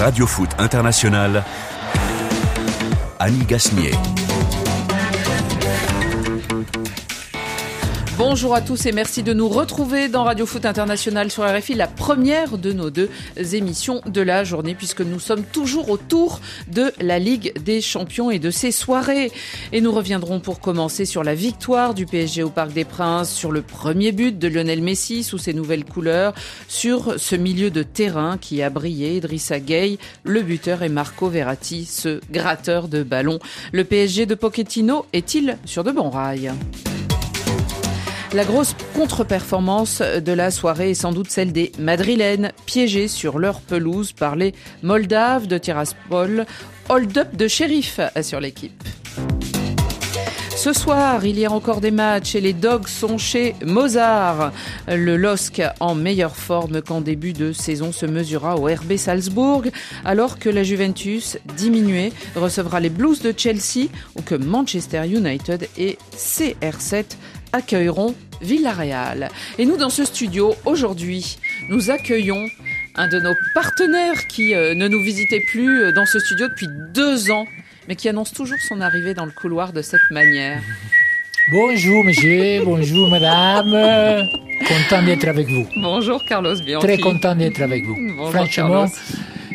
Radio Foot International, Annie Gasnier. Bonjour à tous et merci de nous retrouver dans Radio Foot International sur RFI, la première de nos deux émissions de la journée puisque nous sommes toujours autour de la Ligue des Champions et de ses soirées. Et nous reviendrons pour commencer sur la victoire du PSG au Parc des Princes, sur le premier but de Lionel Messi sous ses nouvelles couleurs, sur ce milieu de terrain qui a brillé, Idrissa Gueye, le buteur et Marco Verratti, ce gratteur de ballon. Le PSG de Pochettino est-il sur de bons rails? La grosse contre-performance de la soirée est sans doute celle des Madrilènes, piégées sur leur pelouse par les Moldaves de Tiraspol. Hold-up de shérif assure l'équipe. Ce soir, il y a encore des matchs et les Dogs sont chez Mozart. Le LOSC en meilleure forme qu'en début de saison se mesurera au RB Salzbourg, alors que la Juventus, diminuée, recevra les Blues de Chelsea ou que Manchester United et CR7 accueilleront Villarreal. Et nous, dans ce studio, aujourd'hui, nous accueillons un de nos partenaires qui euh, ne nous visitait plus euh, dans ce studio depuis deux ans, mais qui annonce toujours son arrivée dans le couloir de cette manière. Bonjour monsieur, bonjour madame. Content d'être avec vous. Bonjour Carlos Bianchi. Très content d'être avec vous. Bonjour, Franchement, Carlos.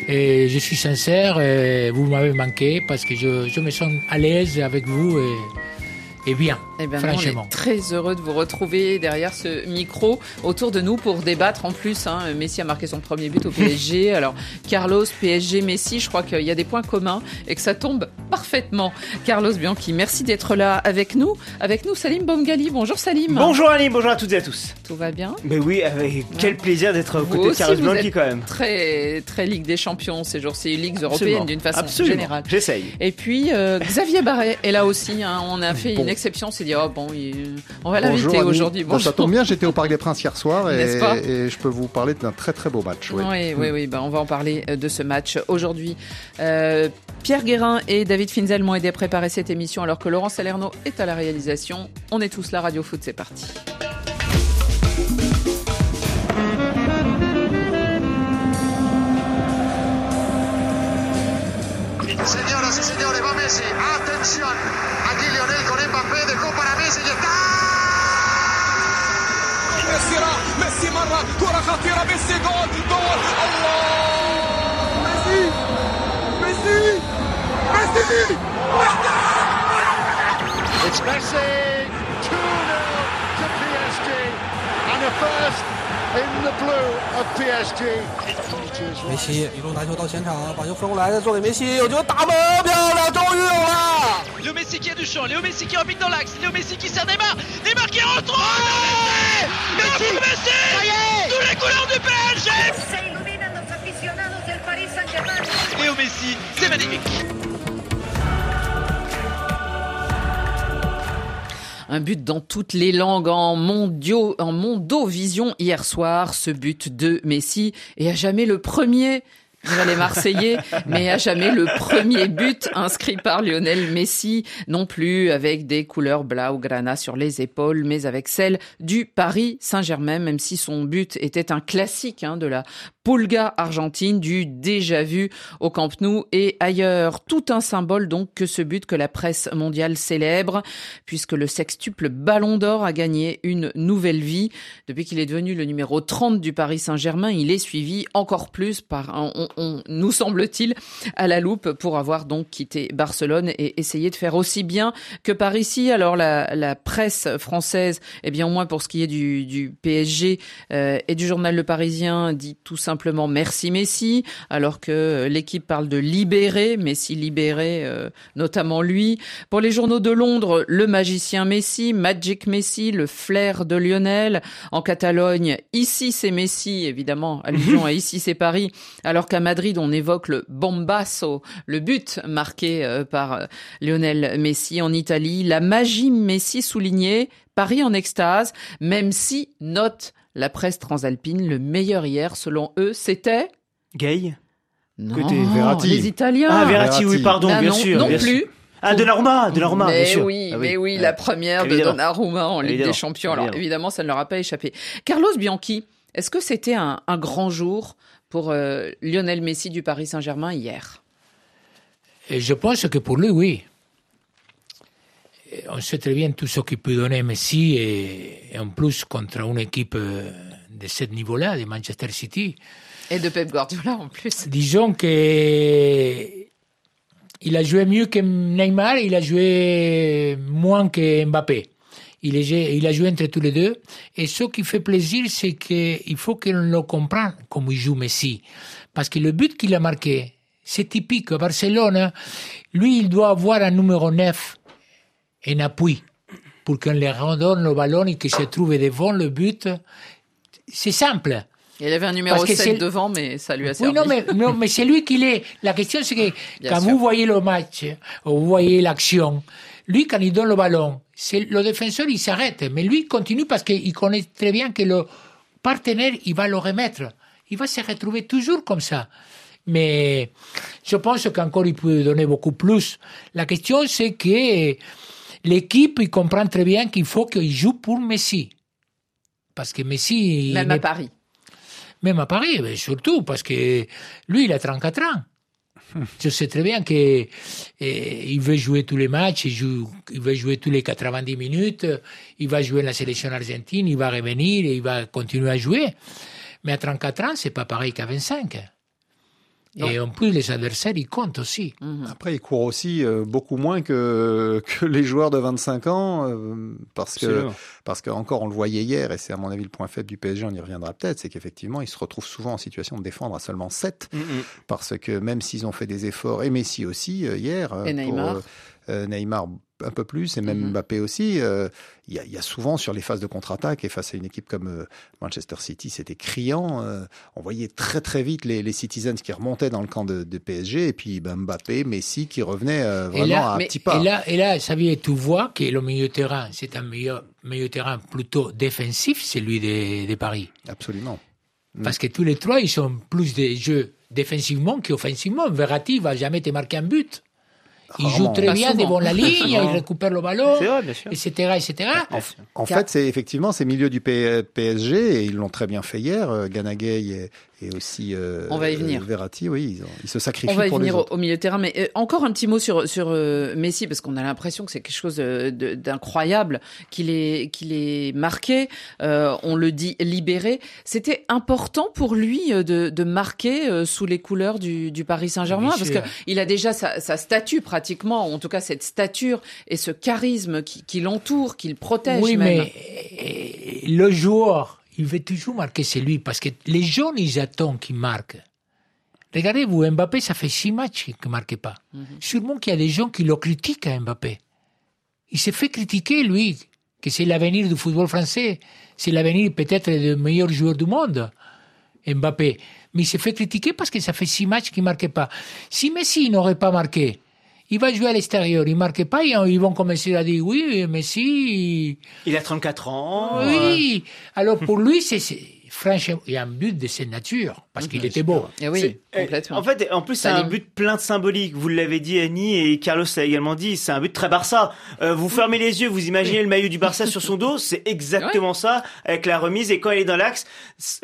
et je suis sincère, et vous m'avez manqué parce que je, je me sens à l'aise avec vous et, et bien, Eh bien, on franchement. est très heureux de vous retrouver derrière ce micro autour de nous pour débattre en plus. Hein, Messi a marqué son premier but au PSG. Alors, Carlos, PSG, Messi, je crois qu'il y a des points communs et que ça tombe parfaitement. Carlos Bianchi, merci d'être là avec nous. Avec nous, Salim Bomgali. Bonjour Salim. Bonjour Ali, bonjour à toutes et à tous. Tout va bien Mais oui, avec quel plaisir d'être aux Vous côtés de aussi, Carlos vous Bianchi êtes quand même. Très, très Ligue des Champions ces jours-ci, Ligues européennes Absolument. d'une façon Absolument. générale. J'essaye. Et puis euh, Xavier Barret est là aussi. hein. On a fait une exception. Dit oh bon, il- on va l'inviter aujourd'hui. Bon, ça tombe bien, j'étais au Parc des Princes hier soir et, N'est-ce pas et je peux vous parler d'un très très beau match. Oui. Oui, oui, oui. Ben, on va en parler euh, de ce match aujourd'hui. Euh, Pierre Guérin et David Finzel m'ont aidé à préparer cette émission alors que Laurent Salerno est à la réalisation. On est tous là, Radio Foot, c'est parti. Señoras y señores, va Messi. Atención. Aquí Lionel con Mbappé. Dejó para Messi y está. ميسي راح ميسي مرة كرة خطيرة ميسي جول جول الله ميسي ميسي ميسي It's Messi. 2 0 to PSG. And a first in the blue of PSG. 梅西一路拿球到前场，把球分过来，再做给梅西，有球打门，漂亮，终于有了！ Léo Messi qui a du champ, Léo Messi qui repique dans l'axe, Léo Messi qui sert Neymar, Neymar qui rentre oh, Messi Messi, Messi Tous les couleurs du PSG Se iluminan los aficionados del Paris Saint-Germain. Léo Messi, c'est magnifique Un but dans toutes les langues en mondio, en mondovision hier soir. Ce but de Messi et à jamais le premier. Les Marseillais, mais à jamais le premier but inscrit par Lionel Messi, non plus avec des couleurs blaugrana sur les épaules, mais avec celle du Paris Saint-Germain, même si son but était un classique hein, de la Pulga argentine, du déjà vu au Camp Nou et ailleurs. Tout un symbole donc que ce but que la presse mondiale célèbre, puisque le sextuple Ballon d'Or a gagné une nouvelle vie. Depuis qu'il est devenu le numéro 30 du Paris Saint-Germain, il est suivi encore plus par, un- on- nous semble-t-il, à la loupe pour avoir donc quitté Barcelone et essayé de faire aussi bien que par ici. Alors la, la presse française, eh bien au moins pour ce qui est du, du PSG euh, et du journal Le Parisien, dit tout simplement merci Messi, alors que l'équipe parle de libérer Messi libéré, euh, notamment lui. Pour les journaux de Londres, le magicien Messi, Magic Messi, le flair de Lionel. En Catalogne, ici c'est Messi, évidemment, allusion à ici c'est Paris. Alors qu'à Madrid, on évoque le bombasso, le but marqué euh, par euh, Lionel Messi. En Italie, la magie Messi soulignée, Paris en extase, même si, note la presse transalpine, le meilleur hier, selon eux, c'était... Gay Non, Côté Verratti. les Italiens. Ah, Verratti, oui, pardon, Ah bien non, sûr. non bien plus. sûr. Ah, Donnarumma, Donnarumma, mais bien sûr. oui, Ah mais oui, Ouais. la première Évidemment. de Donnarumma en Ligue Évidemment. des Champions. Alors Évidemment. évidemment, ça ne leur a pas échappé. Carlos Bianchi, est-ce que c'était un, un grand jour pour euh, Lionel Messi du Paris Saint-Germain hier Et je pense que pour lui, oui. On sait très bien tout ce qu'il peut donner Messi et, et en plus contre une équipe euh, de ce niveau-là, de Manchester City. Et de Pep Guardiola en plus. Disons que il a joué mieux que Neymar, il a joué moins que Mbappé. Il, est, il a joué entre tous les deux. Et ce qui fait plaisir, c'est qu'il faut qu'on le comprenne comme il joue Messi. Parce que le but qu'il a marqué, c'est typique. Barcelone, lui, il doit avoir un numéro 9, un appui, pour qu'on lui redonne le ballon et qu'il se trouve devant le but. C'est simple. Il avait un numéro Parce que 7 c'est- devant, mais ça lui a servi. Oui, non, mais, non, mais c'est lui qui l'est. La question, c'est que Bien quand sûr. vous voyez le match, ou vous voyez l'action, lui, quand il donne le ballon, c'est le défenseur, il s'arrête. Mais lui, il continue parce qu'il connaît très bien que le partenaire, il va le remettre. Il va se retrouver toujours comme ça. Mais je pense qu'encore, il peut donner beaucoup plus. La question, c'est que l'équipe, il comprend très bien qu'il faut qu'il joue pour Messi. Parce que Messi... Même à Paris. même à Paris, mais surtout parce que lui, il a 34 ans. Je sais très bien que eh, il veut jouer tous les matchs, il, joue, il veut jouer tous les 90 minutes, il va jouer la sélection argentine, il va revenir, et il va continuer à jouer. Mais à 34 ans, c'est pas pareil qu'à 25. Et en plus, les adversaires, ils comptent aussi. Après, il court aussi euh, beaucoup moins que, que les joueurs de 25 ans, euh, parce que, parce que encore on le voyait hier, et c'est à mon avis le point faible du PSG, on y reviendra peut-être, c'est qu'effectivement, ils se retrouvent souvent en situation de défendre à seulement 7, Mm, mm. parce que même s'ils ont fait des efforts, et Messi aussi euh, hier, euh, Et pour, Neymar. Neymar un peu plus, et même Mhm. Mbappé aussi, euh, il y, a, il y a souvent sur les phases de contre-attaque, et face à une équipe comme euh, Manchester City, c'était criant, euh, on voyait très très vite les, les Citizens qui remontaient dans le camp de, de PSG, et puis ben, Mbappé, Messi qui revenaient euh, vraiment là, à mais- petits pas. Et là, et là, ça veut dire, tu vois que le milieu de terrain, c'est un milieu, milieu de terrain plutôt défensif, celui de, de Paris. Absolument. Mm. Parce que tous les trois, ils sont plus des jeux défensivement qu'offensivement. Verratti va jamais te marquer un but. Il joue très Pas bien souvent. devant la ligne, il récupère le ballon, vrai, etc., etc. En, fait, c'est effectivement ces milieux du PSG et ils l'ont très bien fait hier. euh, Ganagay et, et aussi euh, On va y venir. euh, Verratti, oui, ils, ont- ils se sacrifient On va y pour venir au, milieu de terrain, mais euh, encore un petit mot sur sur euh, Messi parce qu'on a l'impression que c'est quelque chose euh, de- d'incroyable qu'il est qu'il est marqué. euh, on le dit libéré. C'était important pour lui euh, de, de marquer euh, sous les couleurs du, du Paris Saint-Germain parce que il a déjà sa, sa statue pratiquement, en tout cas cette stature et ce charisme qui, qui l'entoure, qui le protège Oui, même. mais le joueur, il veut toujours marquer c'est lui, parce que les jeunes, ils attendent qu'il marque. Regardez-vous, Mbappé, ça fait six matchs qu'il ne marque pas. Sûrement qu'il y a des gens qui le critiquent à Mbappé. Il s'est fait critiquer, lui, que c'est l'avenir du football français. C'est l'avenir peut-être des meilleurs joueurs du monde, Mbappé. Mais il s'est fait critiquer parce que ça fait six matchs qu'il ne marquait pas. Si Messi n'aurait pas marqué, il va jouer à l'extérieur, il ne marque pas, ils vont commencer à dire oui, Messi, Il a 34 ans. euh, oui. Alors pour lui, c'est franchement, il y a un but de cette nature parce qu'il était beau. Et oui, C'est- complètement. En fait, en plus, c'est un but plein de symbolique. Vous l'avez dit, Annie, et Carlos l'a également dit. C'est un but très Barça. Euh, vous fermez les yeux, vous imaginez le maillot du Barça sur son dos. C'est exactement ça, avec la remise. Et quand elle est dans l'axe,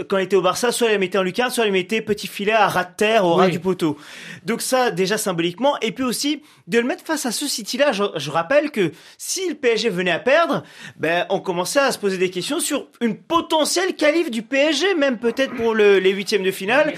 quand elle était au Barça, soit elle la mettait en lucarne, soit elle mettait petit filet à ras de terre, au ras Oui. du poteau. Donc ça, déjà symboliquement. Et puis aussi, de le mettre face à ce City-là. Je, je rappelle que si le PSG venait à perdre, ben, on commençait à se poser des questions sur une potentielle qualif du PSG, même peut-être pour le- les huitièmes de finale.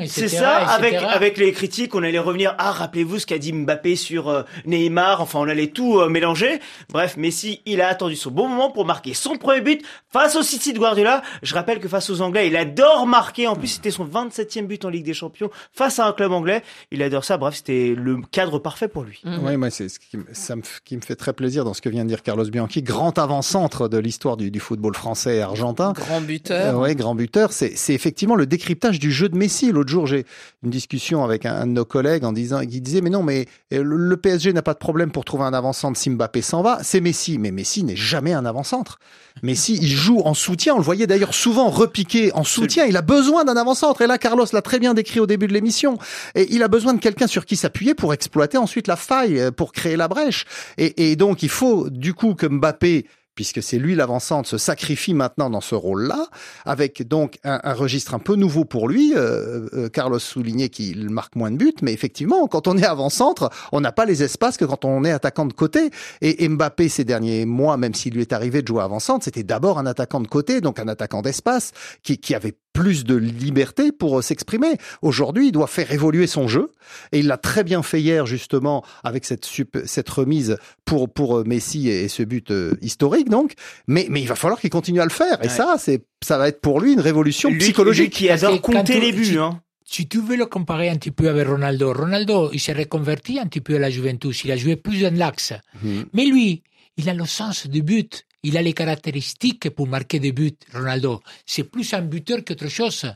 Etc. C'est ça, etc. avec avec les critiques, on allait revenir. Ah, rappelez-vous ce qu'a dit Mbappé sur euh, Neymar. Enfin, on allait tout euh, mélanger. Bref, Messi, il a attendu son bon moment pour marquer son premier but face au City de Guardiola. Je rappelle que face aux Anglais, il adore marquer. En plus, c'était son 27e but en Ligue des Champions face à un club anglais. Il adore ça. Bref, c'était le cadre parfait pour lui. Mhm. Oui, moi, c'est ce qui, me- ça me, qui me fait très plaisir dans ce que vient de dire Carlos Bianchi, grand avant-centre de l'histoire du, du football français et argentin. Grand buteur. Euh, ouais, grand buteur. C'est c'est effectivement le décryptage du jeu de Messi. L'autre jour, j'ai une discussion avec un, un de nos collègues en disant, qui disait, mais non, mais euh, le, le PSG n'a pas de problème pour trouver un avant-centre si Mbappé s'en va. C'est Messi. Mais Messi n'est jamais un avant-centre. Messi, il joue en soutien. On le voyait d'ailleurs souvent repiquer en soutien. Il a besoin d'un avant-centre. Et là, Carlos l'a très bien décrit au début de l'émission. Et il a besoin de quelqu'un sur qui s'appuyer pour exploiter ensuite la faille, euh, pour créer la brèche. Et, et donc, il faut du coup que Mbappé puisque c'est lui l'avant-centre, se sacrifie maintenant dans ce rôle-là, avec donc un, un registre un peu nouveau pour lui. Euh, euh, Carlos soulignait qu'il marque moins de buts, mais effectivement, quand on est avant-centre, on n'a pas les espaces que quand on est attaquant de côté. Et Mbappé, ces derniers mois, même s'il lui est arrivé de jouer avant-centre, c'était d'abord un attaquant de côté, donc un attaquant d'espace, qui, qui avait plus de liberté pour euh, s'exprimer. Aujourd'hui, il doit faire évoluer son jeu et il l'a très bien fait hier justement avec cette sup- cette remise pour pour euh, Messi et ce but euh, historique donc. Mais mais il va falloir qu'il continue à le faire et Ouais. ça c'est ça va être pour lui une révolution Lui, lui psychologique. qui Parce adore compter les buts. Hein. Si tu veux le comparer un petit peu avec Ronaldo, Ronaldo, il s'est reconverti un petit peu à la Juventus, il a joué plus dans l'axe. Mhm. Mais lui, il a le sens du but, il a les caractéristiques pour marquer des buts, Ronaldo. C'est plus un buteur qu'autre chose.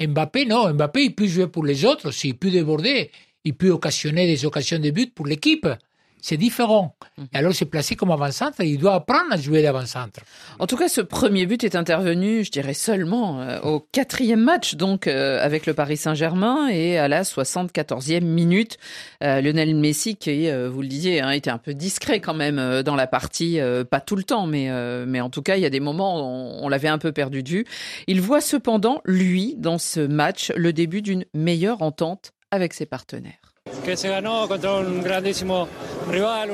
Mbappé, non, Mbappé, il peut jouer pour les autres aussi, il peut déborder, il peut occasionner des occasions de but pour l'équipe. C'est différent. Et alors, c'est placé comme avant-centre, il doit apprendre à jouer d'avant-centre. En tout cas, ce premier but est intervenu, je dirais seulement euh, au quatrième match, donc euh, avec le Paris Saint-Germain, et à la 74e minute, euh, Lionel Messi, qui, vous le disiez, hein, était un peu discret quand même dans la partie, pas tout le temps, mais mais en tout cas, il y a des moments où on, on l'avait un peu perdu de vue. Il voit cependant, lui, dans ce match, le début d'une meilleure entente avec ses partenaires.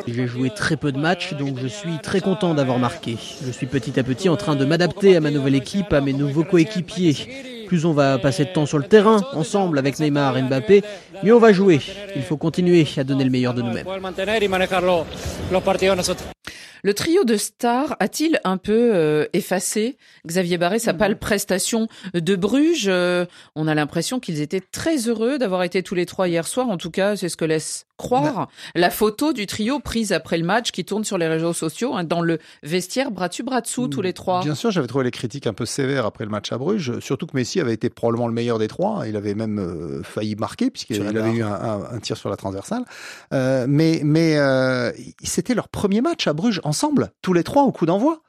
J'ai joué très peu de matchs, donc je suis très content d'avoir marqué. Je suis petit à petit en train de m'adapter à ma nouvelle équipe, à mes nouveaux coéquipiers. Plus on va passer de temps sur le terrain, ensemble avec Neymar et Mbappé, mieux on va jouer. Il faut continuer à donner le meilleur de nous-mêmes. Le trio de stars a-t-il un peu euh, effacé? Xavier Barré sa pâle prestation de Bruges Euh, On a l'impression qu'ils étaient très heureux d'avoir été tous les trois hier soir. En tout cas, c'est ce que laisse croire la photo du trio prise après le match qui tourne sur les réseaux sociaux hein, dans le vestiaire bras dessus bras dessous tous les trois. Bien sûr, j'avais trouvé les critiques un peu sévères après le match à Bruges, surtout que Messi avait été probablement le meilleur des trois. Il avait même euh, failli marquer puisqu'il avait eu un, un- un tir sur la transversale. Euh, mais mais euh, c'était leur premier match à Bruges ensemble, tous les trois au coup d'envoi.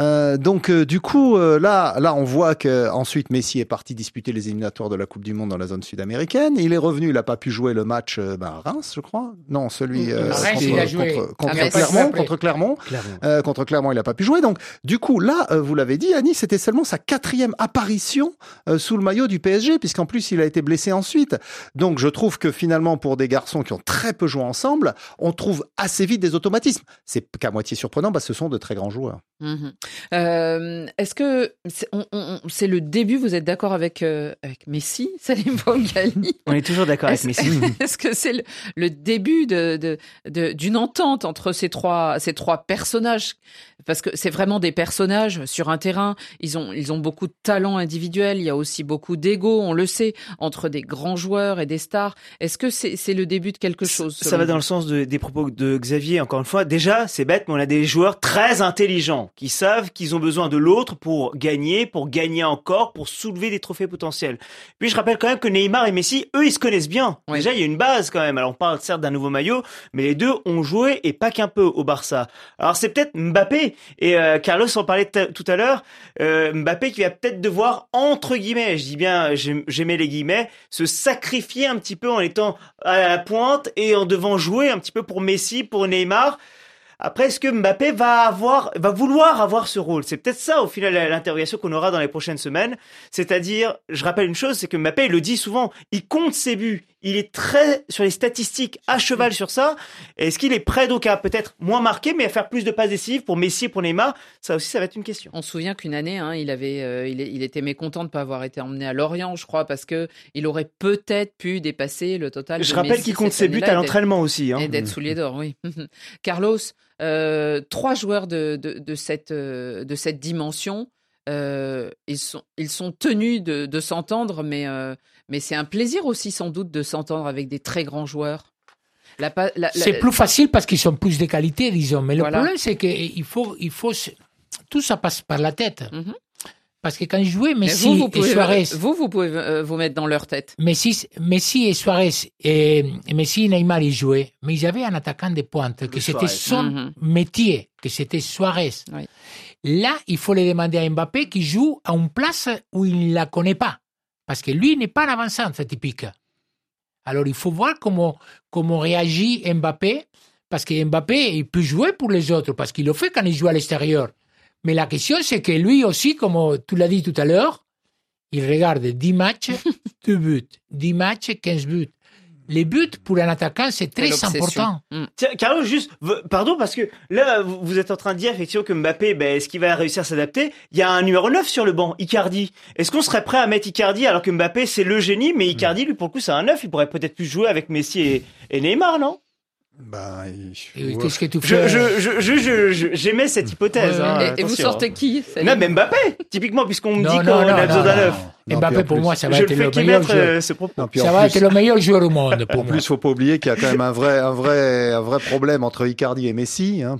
Euh, donc euh, du coup euh, là là on voit que ensuite Messi est parti disputer les éliminatoires de la Coupe du Monde dans la zone sud-américaine. Il est revenu, il a pas pu jouer le match euh, ben, à Reims, je crois. Non, celui euh, À Reims, contre, il a joué. contre- contre Ah, Clermont, contre Clermont. Euh, contre Clermont, il n'a pas pu jouer. Donc, du coup, là, euh, vous l'avez dit, Annie, c'était seulement sa quatrième apparition euh, sous le maillot du PSG, puisqu'en plus, il a été blessé ensuite. Donc, je trouve que finalement, pour des garçons qui ont très peu joué ensemble, on trouve assez vite des automatismes. C'est qu'à moitié surprenant, parce que ce sont de très grands joueurs. Mhm. Euh, Est-ce que c'est le début Vous êtes d'accord avec euh, avec Messi, Salim On est toujours d'accord avec Messi. Est-ce que c'est le, le début de de- de- d'une entente entre ces trois ces trois personnages? Parce que c'est vraiment des personnages sur un terrain. Ils ont ils ont beaucoup de talent individuel. Il y a aussi beaucoup d'ego, on le sait, entre des grands joueurs et des stars. Est-ce que c'est c'est le début de quelque chose Ça va dans le sens de- des propos de Xavier, encore une fois. Déjà, c'est bête, mais on a des joueurs très intelligents qui savent qu'ils ont besoin de l'autre pour gagner, pour gagner encore, pour soulever des trophées potentiels. Puis je rappelle quand même que Neymar et Messi, eux, ils se connaissent bien. Oui. Déjà, il y a une base quand même. Alors on parle certes d'un nouveau maillot, mais les deux ont joué et pas qu'un peu au Barça. Alors c'est peut-être Mbappé et euh, Carlos en parlait tout à l'heure. euh, Mbappé qui va peut-être devoir entre guillemets, je dis bien, j'aim- j'aimais les guillemets, se sacrifier un petit peu en étant à la pointe et en devant jouer un petit peu pour Messi, pour Neymar. Après, est-ce que Mbappé va avoir, va vouloir avoir ce rôle? C'est peut-être ça, au final, l'interrogation qu'on aura dans les prochaines semaines. C'est-à-dire, je rappelle une chose, c'est que Mbappé, il le dit souvent, il compte ses buts. Il est très sur les statistiques, à cheval sur ça. Est-ce qu'il est prêt donc à peut-être moins marquer, mais à faire plus de passes décisives pour Messi et pour Neymar? Ça aussi, ça va être une question. On se souvient qu'une année, hein, il avait, euh, il, était mécontent de ne pas avoir été emmené à Lorient, je crois, parce que il aurait peut-être pu dépasser le total. Je de rappelle qu'il compte ses buts à l'entraînement aussi. Hein. Et d'être soulier d'or, oui. Carlos, euh, trois joueurs de, de, de cette, euh, de cette dimension, euh, ils, sont, ils sont tenus de, de s'entendre, mais, euh, mais c'est un plaisir aussi sans doute de s'entendre avec des très grands joueurs. La, pa- la- la- C'est plus facile parce qu'ils ont plus de qualité, disons. Mais le Voilà. problème, c'est qu'il faut, il faut, se- tout ça passe par la tête. Mhm. Parce que quand jouais Mais Messi vous, vous et Suarez, vous, vous pouvez euh, vous mettre dans leur tête. Messi, Messi et Suarez, et, et Messi et Neymar, ils jouaient. Mais ils avaient un attaquant de pointe, que c'était son Mhm. métier, que c'était Suarez. Oui. Là, il faut le demander à Mbappé qui joue à une place où il ne la connaît pas. Parce que lui n'est pas un avant-centre typique. Alors, il faut voir comment, comment réagit Mbappé parce que Mbappé, il peut jouer pour les autres, parce qu'il le fait quand il joue à l'extérieur. Mais la question, c'est que lui aussi, comme tu l'as dit tout à l'heure, il regarde 10 matchs, 2 buts. 10 matchs, 15 buts. Les buts pour un attaquant, c'est très important. Mm. Tiens, Carlos, juste, pardon, parce que là, vous êtes en train de dire effectivement que Mbappé, ben, est-ce qu'il va réussir à s'adapter? Il y a un numéro 9 sur le banc, Icardi. Est-ce qu'on serait prêt à mettre Icardi alors que Mbappé, c'est le génie, mais Icardi, lui, pour le coup, c'est un 9, il pourrait peut-être plus jouer avec Messi et, et Neymar, non? Bah, ouais. Qu'est-ce que tu Je, fais? je, je, je, je- je- j'aimais cette hypothèse. Ouais, hein. Et, et vous sortez qui Salim Même Mbappé, typiquement, puisqu'on me Non, dit non, qu'on non, a besoin non, d'un non. 9. Non, Mbappé, pour plus- moi, ça va être le meilleur joueur. euh, Ça va plus- être le meilleur joueur au monde pour En moi. plus, faut pas oublier qu'il y a quand même un vrai, un vrai, un vrai problème entre Icardi et Messi, hein,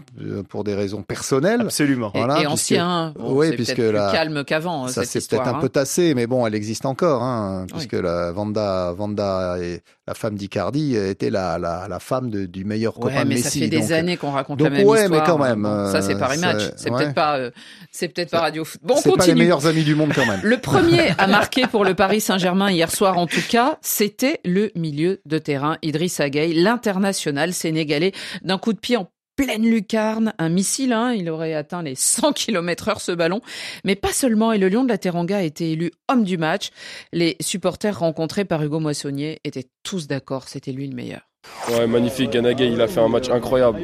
pour des raisons personnelles. Absolument. Et, Voilà, et puisque- ancien, bon, oui, puisque la- plus calme qu'avant Ça histoire. peut-être un hein. peu tassé, mais bon, elle existe encore, hein, Oui. puisque la Vanda, Vanda et la femme d'Icardi était la, la, la femme de- du meilleur Ouais, copain de mais Messi. ça fait des donc, années qu'on raconte donc la même ouais, histoire. mais quand même, Bon, ça c'est euh, Paris Match. c'est- C'est peut-être pas, euh, c'est peut-être pas Radio Foot. Bon, on c'est pas les continue. meilleurs amis du monde quand même. Le premier à marquer pour le Paris Saint-Germain hier soir, en tout cas, c'était le milieu de terrain, Idriss Gueye, l'international sénégalais, d'un coup de pied en pleine lucarne, un missile, hein, il aurait atteint les 100 km heure ce ballon. Mais pas seulement, et le Lion de la Teranga a été élu homme du match. Les supporters rencontrés par Hugo Moissonnier étaient tous d'accord, c'était lui le meilleur. Ouais, magnifique. Ganagay, il a fait un match incroyable.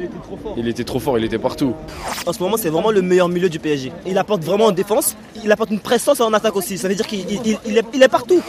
Il était trop fort, il était partout. En ce moment, c'est vraiment le meilleur milieu du PSG. Il apporte vraiment en défense, il apporte une présence en attaque aussi. Ça veut dire qu'il il- il- il est, il est partout.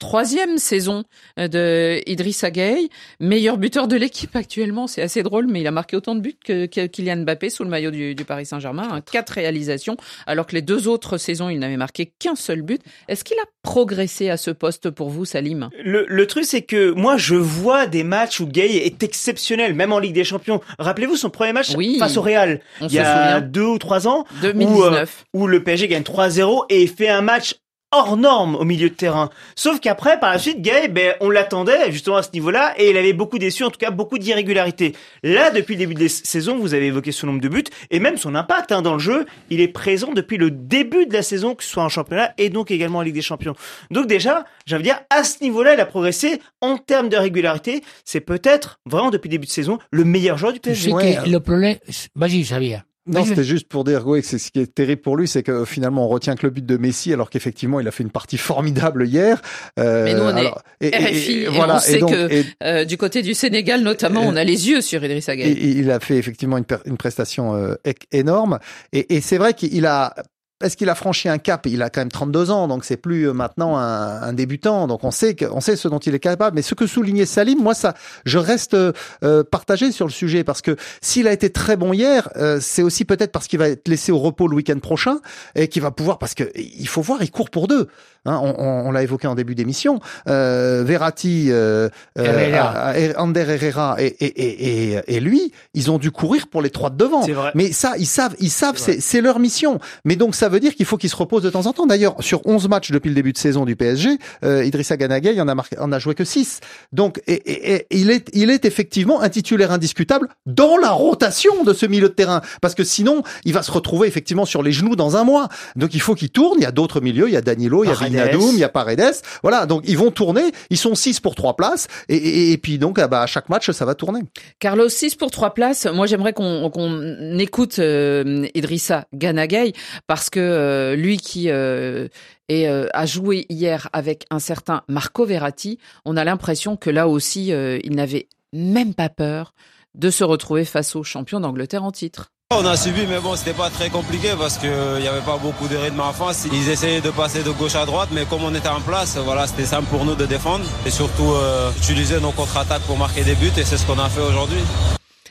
Troisième saison euh, de Idrissa Gueye, meilleur buteur de l'équipe actuellement. C'est assez drôle, mais il a marqué autant de buts que, Kylian Mbappé sous le maillot du, du Paris Saint-Germain. hein, quatre réalisations, alors que les deux autres saisons, il n'avait marqué qu'un seul but. Est-ce qu'il a progressé à ce poste pour vous, Salim? Le, le truc, c'est que moi, je vois des matchs où Gay est exceptionnel, même en Ligue des Champions. Rappelez-vous son premier match Oui. face au Real, il y a souvient. deux ou trois ans, où, euh, 2019. où le PSG gagne 3-0 et fait un match hors norme au milieu de terrain. Sauf qu'après, par la suite, Gay, ben, on l'attendait justement à ce niveau-là et il avait beaucoup déçu, en tout cas beaucoup d'irrégularités. Là, depuis le début de la saison, vous avez évoqué son nombre de buts et même son impact hein, dans le jeu. Il est présent depuis le début de la saison, que ce soit en championnat et donc également en Ligue des Champions. Donc déjà, de dire, à ce niveau-là, il a progressé en termes de régularité. C'est peut-être, vraiment depuis le début de saison, le meilleur joueur du PSG. Ouais. que le problème. Vas-y, Xavier. Non, c'était juste pour dire que c'est ce qui est terrible pour lui, c'est que finalement on retient que le but de Messi, alors qu'effectivement il a fait une partie formidable hier. Euh, Mais nous, on est alors- et- et- RFI, et, voilà, on sait donc- que et- euh, du côté du Sénégal notamment, on a les yeux sur Idrissa Gueye. et il a fait effectivement une, une prestation euh, éc- énorme. Et, et c'est vrai qu'il a. Est-ce qu'il a franchi un cap Il a quand même 32 ans, donc c'est plus euh, maintenant un, un débutant. Donc on sait que, on sait ce dont il est capable. Mais ce que soulignait Salim, moi ça, je reste euh, euh, partagé sur le sujet parce que s'il a été très bon hier, euh, c'est aussi peut-être parce qu'il va être laissé au repos le week-end prochain et qu'il va pouvoir parce que il faut voir, il court pour deux. Hein, on on- on l'a évoqué en début d'émission. Euh, Verratti, euh, euh, Herrera. Ander Herrera et, et, et, et, lui, ils ont dû courir pour les trois de devant. Vrai. Mais ça, ils savent, ils savent, c'est c'est leur mission. Mais donc ça veut dire qu'il faut qu'ils se reposent de temps en temps. D'ailleurs, sur 11 matchs depuis le début de saison du PSG, euh, Idrissa Ganagay, en a marqué, en a joué que 6. Donc et, et- et il est, il est effectivement un titulaire indiscutable dans la rotation de ce milieu de terrain, parce que sinon, il va se retrouver effectivement sur les genoux dans un mois. Donc il faut qu'il tourne. Il y a d'autres milieux, il y a Danilo, il y a. Wijnaldum, il y a Paredes. Voilà, donc ils vont tourner. Ils sont 6 pour trois places. Et, et, et puis donc, ah bah, à chaque match, ça va tourner. Carlos, 6 pour 3 places. Moi, j'aimerais qu'on qu'on écoute euh, Idrissa Ganagay parce que euh, lui qui euh, euh, a joué hier avec un certain Marco Verratti, on a l'impression que là aussi, il n'avait même pas peur de se retrouver face aux champions d'Angleterre en titre. On a subi, mais bon, c'était pas très compliqué parce qu'il n'y avait pas beaucoup de rythme en face. Ils essayaient de passer de gauche à droite, mais comme on était en place, voilà, c'était simple pour nous de défendre et surtout utiliser nos contre-attaques pour marquer des buts et c'est ce qu'on a fait aujourd'hui.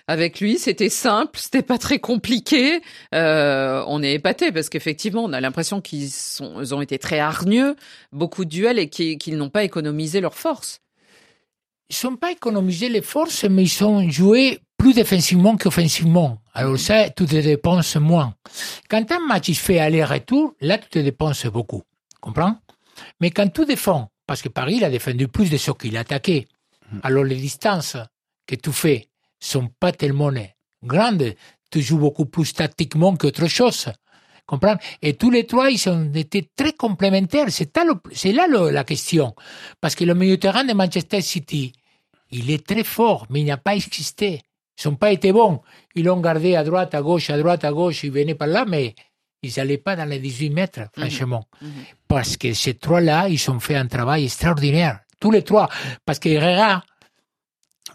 Avec lui, c'était simple, c'était pas très compliqué. Euh, on est épaté parce qu'effectivement, on a l'impression qu'ils sont, ils ont été très hargneux, beaucoup de duels et qu'ils qu'ils n'ont pas économisé leurs forces. Ils n'ont pas économisé les forces, mais ils ont joué plus défensivement qu'offensivement. Alors ça, tu te dépenses moins. Quand un match il se fait aller-retour, là, tu te dépenses beaucoup. Comprends? Mais quand tu défends, parce que Paris il a défendu plus de ce qu'il a attaqué, alors les distances que tu fais sont pas tellement grandes. Tu joues beaucoup plus tactiquement qu'autre chose. Comprends? Et tous les trois, ils ont été très complémentaires. C'est là, le- la question. Parce que le milieu de terrain de Manchester City, il est très fort, mais il n'a pas existé Ils n'ont pas été bons. Ils l'ont gardé à droite, à gauche, à droite, à gauche. Ils venaient par là, mais ils n'allaient pas dans les 18 mètres, franchement. Parce que ces trois-là, ils ont fait un travail extraordinaire. Tous les trois. Parce que Herrera,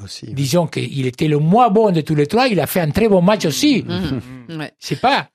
Aussi. disons qu'il était le moins bon de tous les trois, il a fait un très bon match aussi. Mhm. Ouais. C'est pas.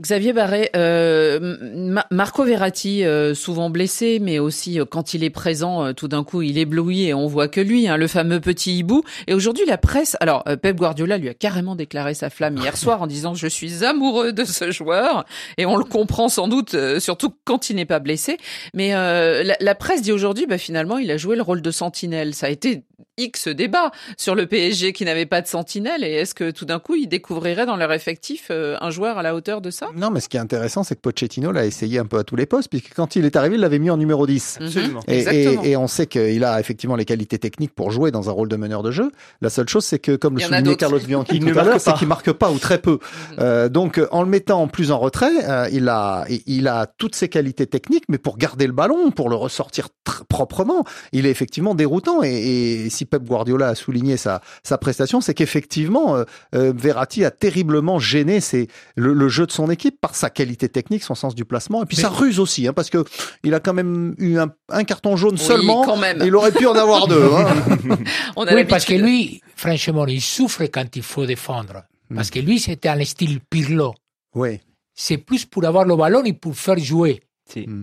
Xavier Barret, euh, Ma- Marco Verratti, euh, souvent blessé, mais aussi euh, quand il est présent, euh, tout d'un coup, il éblouit et on voit que lui, hein, le fameux petit hibou. Et aujourd'hui, la presse, alors euh, Pep Guardiola lui a carrément déclaré sa flamme hier soir en disant je suis amoureux de ce joueur et on le comprend sans doute, euh, surtout quand il n'est pas blessé. Mais euh, la, la presse dit aujourd'hui, bah, finalement, il a joué le rôle de sentinelle. Ça a été X débat sur le PSG qui n'avait pas de sentinelle et est-ce que tout d'un coup, ils découvriraient dans leur effectif euh, un joueur à la hauteur de ça? Non, mais ce qui est intéressant, c'est que Pochettino l'a essayé un peu à tous les postes, puisque quand il est arrivé, il l'avait mis en numéro 10. Absolument. Et, Exactement. et- et on sait qu'il a effectivement les qualités techniques pour jouer dans un rôle de meneur de jeu. La seule chose, c'est que, comme le en soulignait. Carlos Bianchi Il ne tout à l'heure, marque c'est pas. qu'il marque pas ou très peu. Euh, donc, en le mettant plus en retrait, euh, il a, il- il a toutes ses qualités techniques, mais pour garder le ballon, pour le ressortir proprement, il est effectivement déroutant. Et, et si Pep Guardiola a souligné sa, sa prestation, c'est qu'effectivement, euh, euh, Verratti a terriblement gêné ses, le, le jeu de son équipe par sa qualité technique, son sens du placement, et puis sa ruse aussi, hein, parce que il a quand même eu un, un carton jaune Oui, seulement. quand même. et Il aurait pu en avoir deux. Hein. On a Oui, parce que lui, franchement, il souffre quand il faut défendre. Parce que lui, c'était un style Pirlo. Oui. C'est plus pour avoir le ballon et pour faire jouer. Mm.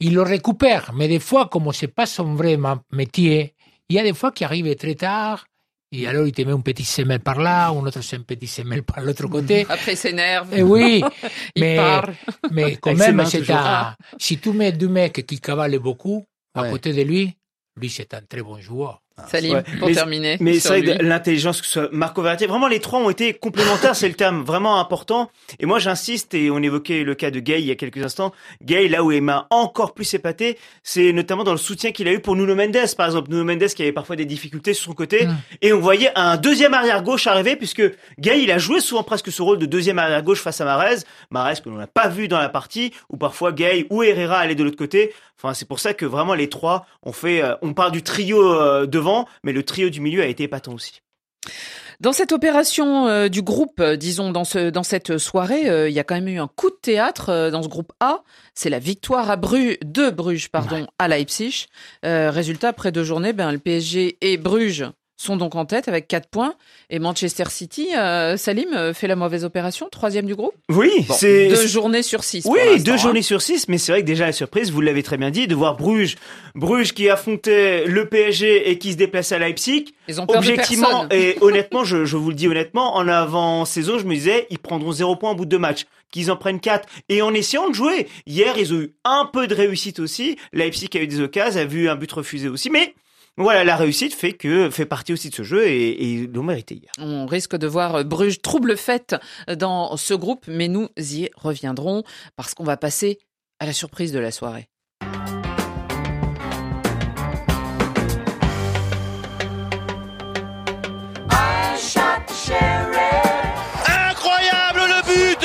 Il le récupère, mais des fois, comme c'est pas son vrai métier, il y a des fois qui arrivent très tard. Et alors, il te met un petit semelle par là, un autre un petit semelle par l'autre côté. Après, il s'énerve. Eh oui, Il mais, part. mais quand même, c'est un, si tu mets deux mecs qui cavalent beaucoup à Ouais. côté de lui, lui, c'est un très bon joueur. Salim, Ouais. pour Mais- terminer. Mais c'est vrai que l'intelligence, que ce soit Marco Verratti, vraiment les trois ont été complémentaires, c'est le terme vraiment important. Et moi j'insiste, et on évoquait le cas de Gay il y a quelques instants, Gay là où il m'a encore plus épaté, c'est notamment dans le soutien qu'il a eu pour Nuno Mendes, par exemple. Nuno Mendes qui avait parfois des difficultés sur son côté, Mm. et on voyait un deuxième arrière-gauche arriver, puisque Gay il a joué souvent presque ce rôle de deuxième arrière-gauche face à Marez, Marez que l'on n'a pas vu dans la partie, ou parfois Gay ou Herrera allaient de l'autre côté. Enfin, c'est pour ça que vraiment les trois ont fait, euh, on parle du trio euh, mais le trio du milieu a été épatant aussi. Dans cette opération euh, du groupe, euh, disons dans ce dans cette soirée, euh, il y a quand même eu un coup de théâtre dans ce groupe A. C'est la victoire à Bruges de Bruges, pardon, à Leipzig. Résultat après deux journées, ben le PSG et Bruges sont donc en tête avec quatre points et Manchester City, euh, Salim euh, fait la mauvaise opération, troisième du groupe. Oui, Bon, c'est deux journées sur six. pour Oui, l'instant, deux hein. journées sur six, mais c'est vrai que déjà la surprise, vous l'avez très bien dit, de voir Bruges, Bruges qui affrontait le PSG et qui se déplaçait à Leipzig. Ils ont peur de Objectivement personne. et honnêtement, je, je vous le dis honnêtement, en avant-saison, je me disais, ils prendront zéro point au bout de deux matchs, qu'ils en prennent quatre. Et en essayant de jouer, hier, ils ont eu un peu de réussite aussi. Leipzig a eu des occasions, a vu un but refusé aussi, mais voilà, la réussite fait que fait partie aussi de ce jeu et, et ils l'ont mérité hier. On risque de voir euh, Bruges trouble fête dans ce groupe, mais nous y reviendrons parce qu'on va passer à la surprise de la soirée. Incroyable le but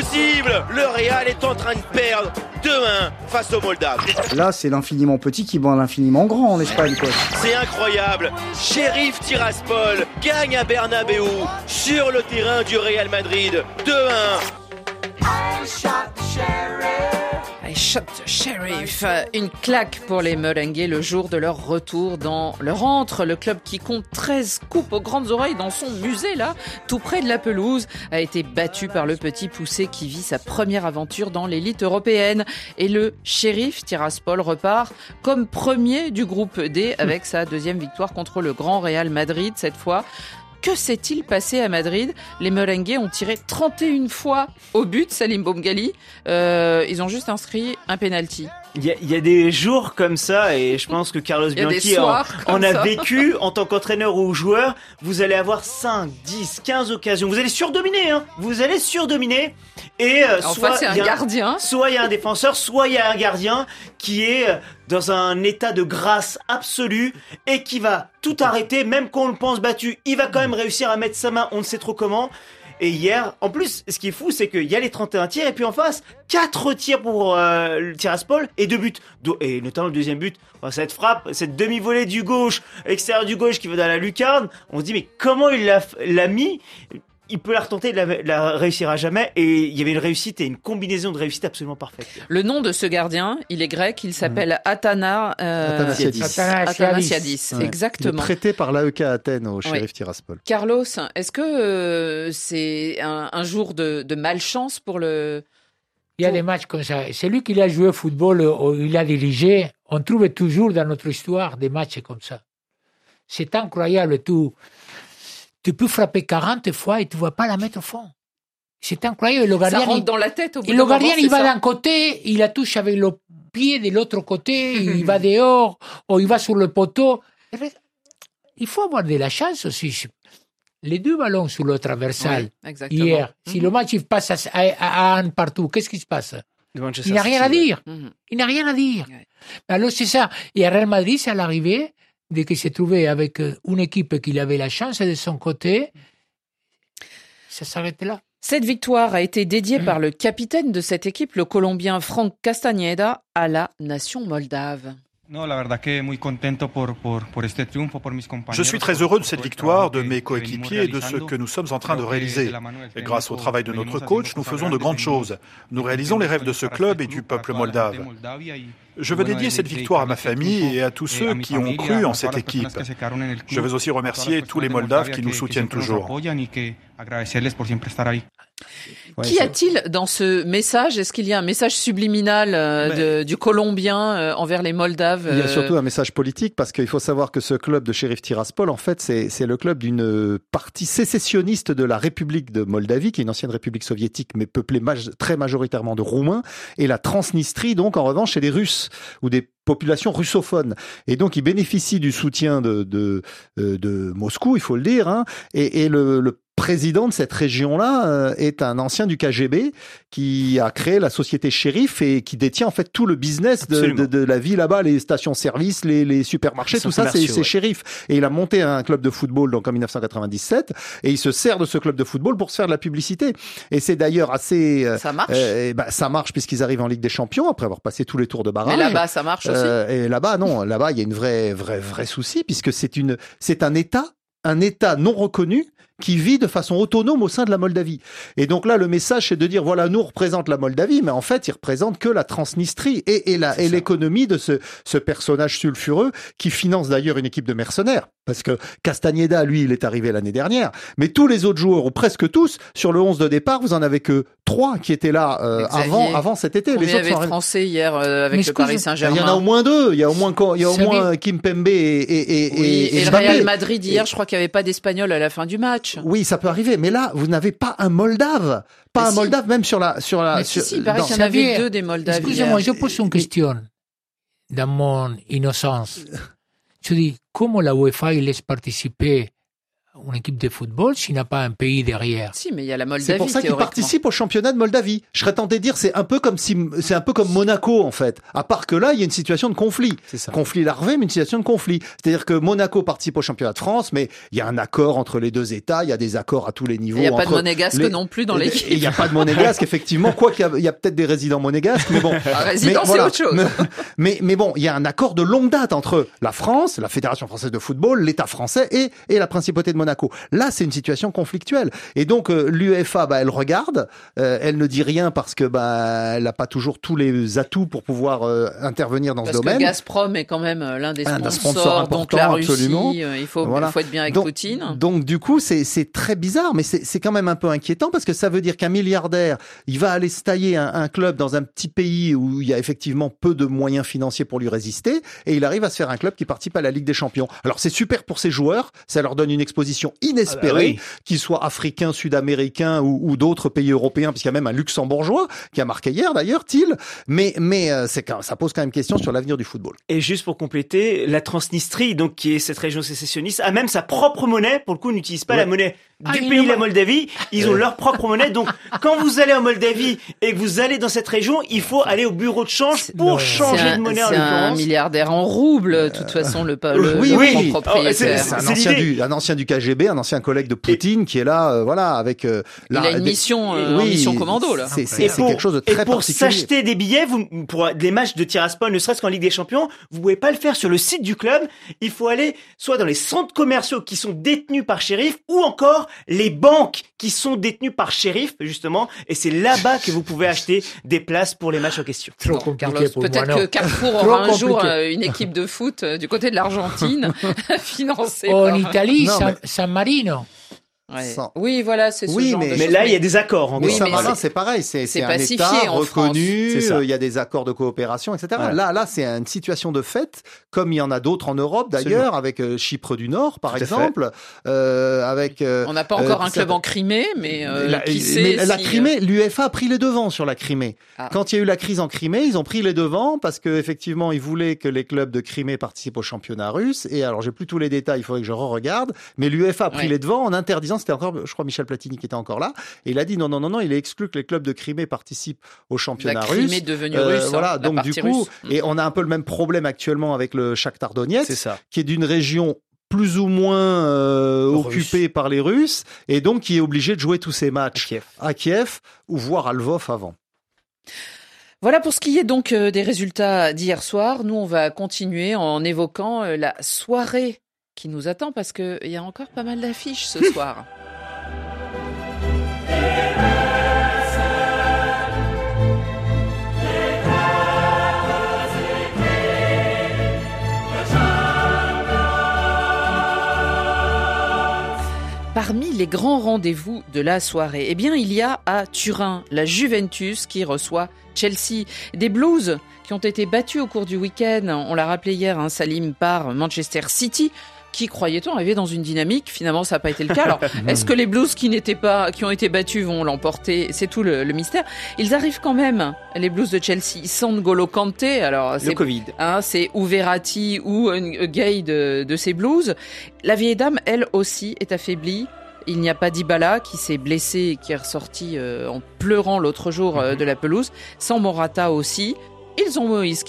possible Le Real est en train de perdre 2-1 face aux Moldaves. Là, c'est l'infiniment petit qui bat l'infiniment grand en Espagne, quoi. C'est incroyable Shérif Tiraspol gagne à Bernabeu sur le terrain du Real Madrid 2-1 I shot sheriff. Une claque pour les Merengues le jour de leur retour dans leur antre. Le club qui compte 13 coupes aux grandes oreilles dans son musée, là, tout près de la pelouse, a été battu par le petit poussé qui vit sa première aventure dans l'élite européenne. Et le shérif Tiraspol repart comme premier du groupe D avec sa deuxième victoire contre le grand Real Madrid cette fois. Que s'est-il passé à Madrid? Les Merengues ont tiré 31 fois au but, Salim Bomgali. Euh, ils ont juste inscrit un penalty. Il y, y a des jours comme ça et je pense que Carlos Bianchi en, a vécu en tant qu'entraîneur ou joueur. Vous allez avoir 5, 10, 15 occasions. Vous allez surdominer, hein. Vous allez surdominer. Et euh, soit un il y a gardien. Soit il y a un défenseur, soit il y a un gardien qui est euh, dans un état de grâce absolue et qui va tout arrêter, même quand on le pense battu. Il va quand même réussir à mettre sa main, on ne sait trop comment. Et hier, en plus, ce qui est fou, c'est qu'il y a les 31 tirs et puis en face, 4 tirs pour euh, le Tiraspol et 2 buts. Et notamment le deuxième but, cette frappe, cette demi-volée du gauche, extérieur du gauche qui va dans la lucarne. On se dit, mais comment il l'a mis? Il peut la retenter, il la, la réussira jamais. Et il y avait une réussite et une combinaison de réussite absolument parfaite. Le nom de ce gardien, il est grec, il s'appelle Athana, euh, Athanasiadis. Athanasiadis, Ouais. exactement. Il est prêté par l'AEK Athènes au Oui. shérif Tiraspol. Carlos, est-ce que euh, c'est un, un jour de, de malchance pour le... Il y a des matchs comme ça. Celui qui a joué au football ou il a dirigé, on trouve toujours dans notre histoire des matchs comme ça. C'est incroyable. Tu, tu peux frapper 40 fois et tu ne vois pas la mettre au fond. C'est incroyable. Le Ça gardien, rentre il- dans la tête au bout Et le moment, gardien, c'est il va ça d'un côté, il la touche avec le pied de l'autre côté, il va dehors, ou il va sur le poteau. Il faut avoir de la chance aussi. Les deux ballons sur le traversal, Oui, hier, si Mhm. le match il passe à, à- à un partout, qu'est-ce qui se passe? Il n'a rien à dire. Mhm. Il n'a rien à dire. Alors c'est ça. Et à Real Madrid, c'est à l'arrivée, dès qu'il s'est trouvé avec euh, une équipe qu'il avait la chance de son côté, ça s'arrête là. Cette victoire a été Mm. dédiée par le capitaine de cette équipe, le Colombien Franck Castañeda, à la nation moldave. Je suis très heureux de cette victoire, de mes coéquipiers et de ce que nous sommes en train de réaliser. Et grâce au travail de notre coach, nous faisons de grandes choses. Nous réalisons les rêves de ce club et du peuple moldave. Je veux dédier cette victoire à ma famille et à tous ceux qui ont cru en cette équipe. Je veux aussi remercier tous les Moldaves qui nous soutiennent toujours. Ahí. Qu'y a-t-il dans ce message? Est-ce qu'il y a un message subliminal euh, de- du Colombien euh, envers les Moldaves Il y a euh, surtout un message politique parce qu'il faut savoir que ce club de shérif Tiraspol, en fait, c'est le club d'une partie sécessionniste de la République de Moldavie, qui est une ancienne république soviétique, mais peuplée maj- très majoritairement de Roumains, et la Transnistrie, donc, en revanche, c'est des Russes ou des populations russophones. Et donc, ils bénéficient du soutien de, de, de Moscou, il faut le dire, hein, et, et le, le président de cette région-là euh, est un ancien du KGB qui a créé la société shérif et qui détient en fait tout le business de, de, de la vie là-bas, les stations-service, les, les supermarchés, tout ça, c'est ouais. shérif. Et il a monté un club de football donc en 1997 et il se sert de ce club de football pour se faire de la publicité. Et c'est d'ailleurs assez... euh, Ça marche euh, eh ben, Ça marche puisqu'ils arrivent en Ligue des Champions après avoir passé tous les tours de barrage. Mais là-bas, ça marche aussi Euh, et là-bas, non, là-bas, il y a une vraie, vraie, vrai souci puisque c'est une, c'est un État, un État non reconnu qui vit de façon autonome au sein de la Moldavie. Et donc là, le message, c'est de dire, voilà, nous représente la Moldavie, mais en fait, il représente que la Transnistrie et, et l'économie de ce, ce personnage sulfureux qui finance d'ailleurs une équipe de mercenaires. Parce que Castagneda, lui, il est arrivé l'année dernière. Mais tous les autres joueurs, ou presque tous, sur le 11 de départ, vous en avez que trois qui étaient là euh, avant, avant cet été. Combien les il y autres avait sont Français hier euh, avec le Paris Saint-Germain Il y en a au moins deux. Il y a au moins, il y a au moins Kim Pembe et, et, et, Oui, et, et, le Mbappé. Real Madrid hier, je crois qu'il n'y avait pas d'Espagnol à la fin du match. Oui, ça peut arriver, mais là, vous n'avez pas un Moldave, pas Mais un si. Moldave même sur la sur la. Mais si, sur- si, il paraît qu'il y en avait Xavier, deux des Moldaves Excusez-moi, je pose une question dans mon innocence. Je dis, comment la UEFA il laisse participer une équipe de football s'il n'a pas un pays derrière Si, mais il y a la Moldavie. C'est pour ça qu'il théoriquement. participe au championnat de Moldavie. Je serais tenté de dire c'est un peu comme si c'est un peu comme Monaco en fait. À part que là il y a une situation de conflit, conflit larvé mais une situation de conflit. C'est-à-dire que Monaco participe au championnat de France, mais il y a un accord entre les deux États, il y a des accords à tous les niveaux. Il n'y a pas de monégasque les- non plus dans l'équipe. Il n'y a pas de monégasque effectivement, quoi qu'il y a, il y a peut-être des résidents monégasques, mais bon. Un résident, c'est autre chose. Mais, mais, mais bon, il y a un accord de longue date entre la France, la Fédération française de football, l'État français et, et la principauté de Monaco. Là, c'est une situation conflictuelle. Et donc, euh, l'UEFA, bah, elle regarde, euh, elle ne dit rien parce que bah, elle n'a pas toujours tous les atouts pour pouvoir euh, intervenir dans Parce ce que domaine. Gazprom est quand même euh, l'un des Un sponsors, donc importants, la Russie, absolument. euh, il faut, Voilà. il faut être bien avec donc, Poutine. Donc du coup, c'est c'est très bizarre, mais c'est c'est quand même un peu inquiétant parce que ça veut dire qu'un milliardaire, il va aller se tailler un, un club dans un petit pays où il y a effectivement peu de moyens financiers pour lui résister, et il arrive à se faire un club qui participe à la Ligue des Champions. Alors c'est super pour ses joueurs, ça leur donne une exposition inespérée, Ah bah oui. qu'ils soient africains, sud-américains ou, ou d'autres pays européens, puisqu'il y a même un luxembourgeois qui a marqué hier d'ailleurs, Thiel. Mais mais euh, c'est quand- ça pose quand même question sur l'avenir du football. Et juste pour compléter, la Transnistrie, donc qui est cette région sécessionniste, a même sa propre monnaie. Pour le coup, n'utilise pas Ouais. la monnaie Ah, du pays, ne- la Moldavie. Ils ont leur propre monnaie. Donc, quand vous allez en Moldavie et que vous allez dans cette région, il faut aller au bureau de change pour changer un, de monnaie en c'est un milliardaire en rouble, de toute façon, le, le, oui, le oui. grand Oh, propriétaire. c'est- C'est un ancien l'idée. du un ancien du KGB KGB, un ancien collègue de Poutine qui est là, euh, voilà, avec Il a une mission, euh, mission commando, là. C'est Et pour, quelque chose de et très pour particulier. s'acheter des billets, vous, pour des matchs de Tiraspol, ne serait-ce qu'en Ligue des Champions, vous pouvez pas le faire sur le site du club. Il faut aller soit dans les centres commerciaux qui sont détenus par Sheriff, ou encore les banques qui sont détenues par Sheriff, justement. Et c'est là-bas que vous pouvez acheter des places pour les matchs en question. Trop compliqué Carlos, pour moi, peut-être que Carrefour Trop aura un jour compliqué. euh, une équipe de foot euh, du côté de l'Argentine financée En par- Italie, Non, mais- San Marino. Ouais. Sans- Oui, voilà, c'est ce Oui, genre mais- de Mais là, il y a des accords. En Mais gros. Oui, mais Saint-Marin, c'est- pareil, c'est un pacifié État en reconnu, euh, il y a des accords de coopération, etc. Voilà. Là, là, c'est une situation de fait, comme il y en a d'autres en Europe d'ailleurs, avec euh, Chypre du Nord, par Tout exemple, euh, avec. euh, On n'a pas encore euh, un club en Crimée, mais euh, la, qui mais sait la si, euh, Crimée, l'UEFA a pris les devants sur la Crimée. Ah. Quand il y a eu la crise en Crimée, ils ont pris les devants parce que effectivement, ils voulaient que les clubs de Crimée participent au championnat russe. Et alors, j'ai plus tous les détails, il faudrait que je re-regarde. Mais l'UEFA a pris Ouais. les devants en interdisant. C'était encore, je crois, Michel Platini qui était encore là. Et il a dit non, non, non, non, il est exclu que les clubs de Crimée participent au championnat La Crimée russe. est devenue Euh, russe, hein, voilà. donc du coup, russe. Et on a un peu le même problème actuellement avec le Shakhtar Donetsk qui est d'une région plus ou moins euh, Russe. occupée par les Russes et donc qui est obligé de jouer tous ses À matchs Kiev. à Kiev ou voire à Lvov avant. Voilà pour ce qui est donc euh, des résultats d'hier soir. Nous, on va continuer en évoquant euh, la soirée qui nous attend parce qu'il y a encore pas mal d'affiches ce soir. Parmi les grands rendez-vous de la soirée, eh bien, il y a à Turin la Juventus qui reçoit Chelsea. Des Blues qui ont été battus au cours du week-end, on l'a rappelé hier, hein, Salim, par Manchester City qui croyait-on arriver dans une dynamique? Finalement ça n'a pas été le cas alors est-ce que les Blues qui n'étaient pas qui ont été battus vont l'emporter? C'est tout le, le mystère ils arrivent quand même les Blues de Chelsea sans N'Golo Kanté alors Le c'est Covid. Hein, c'est ou Verratti ou Gay de, de ces Blues. La vieille dame, elle aussi, est affaiblie. Il n'y a pas Dybala qui s'est blessé et qui est ressorti euh, en pleurant l'autre jour euh, de la pelouse. Sans Morata aussi. Ils ont Moïse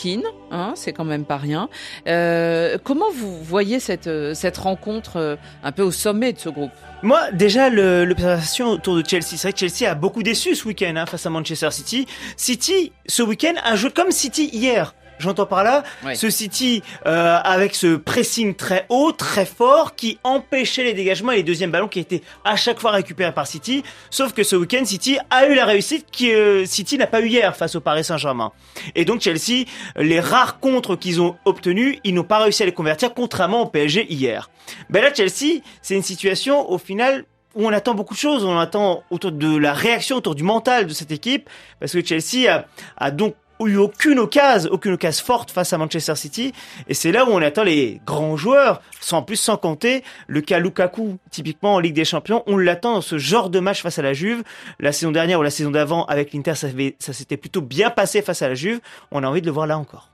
hein, c'est quand même pas rien. Euh, comment vous voyez cette, euh, cette rencontre euh, un peu au sommet de ce groupe? Moi, déjà, l'observation autour de Chelsea, c'est vrai que Chelsea a beaucoup déçu ce week-end hein, face à Manchester City. City, ce week-end, a joué comme City hier. J'entends par là ce City euh, avec ce pressing très haut, très fort, qui empêchait les dégagements et les deuxièmes ballons qui étaient à chaque fois récupérés par City. Sauf que ce week-end, City a eu la réussite que euh, City n'a pas eu hier face au Paris Saint-Germain. Et donc Chelsea, les rares contres qu'ils ont obtenus, ils n'ont pas réussi à les convertir, contrairement au PSG hier. Ben là, Chelsea, c'est une situation au final où on attend beaucoup de choses. On attend autour de la réaction, autour du mental de cette équipe, parce que Chelsea a, a donc eu aucune occasion, aucune occasion forte face à Manchester City. Et c'est là où on attend les grands joueurs, sans plus sans compter le cas Lukaku, typiquement en Ligue des Champions. On l'attend dans ce genre de match face à la Juve. La saison dernière ou la saison d'avant avec l'Inter, ça, ça s'était plutôt bien passé face à la Juve. On a envie de le voir là encore.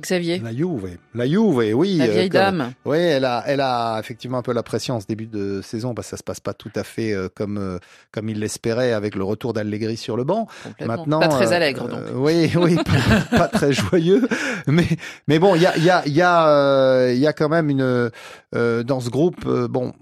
Xavier La Juve, la Juve, oui. La euh, vieille dame. Oui, elle a, elle a effectivement un peu la pression en ce début de saison parce que ça se passe pas tout à fait euh, comme euh, comme il l'espérait avec le retour d'Allegri sur le banc. Complètement. Pas très allègre, donc. Oui, oui, pas, pas très joyeux, mais mais bon, il y a il y a il y a il y a quand même une dans ce groupe bon.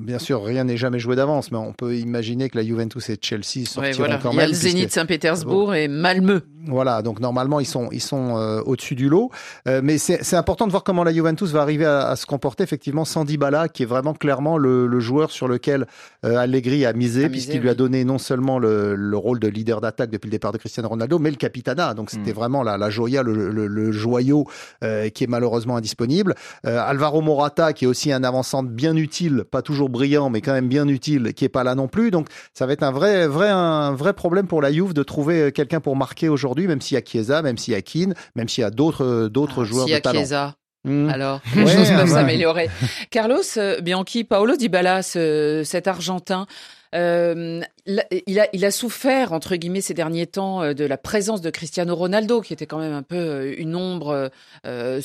Bien sûr, rien n'est jamais joué d'avance, mais on peut imaginer que la Juventus et Chelsea sortiront Ouais, voilà. quand Il y a même. le Zénith Saint-Pétersbourg et Malmö. voilà, donc normalement ils sont ils sont euh, au-dessus du lot, Euh, mais c'est important de voir comment la Juventus va arriver à, à se comporter effectivement sans Dybala, qui est vraiment clairement le, le joueur sur lequel euh, Allegri a misé, puisqu'il lui a donné non seulement le, le rôle de leader d'attaque depuis le départ de Cristiano Ronaldo, mais le capitana. Donc c'était vraiment la, la joya, le, joyau qui est malheureusement indisponible. Alvaro Morata, qui est aussi un avant-centre bien utile, pas toujours brillant, mais quand même bien utile, qui est pas là non plus. Donc ça va être un vrai vrai un vrai problème pour la Juve de trouver euh, quelqu'un pour marquer aujourd'hui, même s'il y a Chiesa, même s'il y a Keane, même s'il y a d'autres euh, d'autres joueurs Ah, S'il y de a talent. Chiesa, Hmm. alors Ouais, les choses peuvent ouais. s'améliorer. Carlos euh, Bianchi, Paolo Dybala, ce- cet Argentin, euh, il, a, il a- souffert entre guillemets ces derniers temps de la présence de Cristiano Ronaldo, qui était quand même un peu une ombre euh,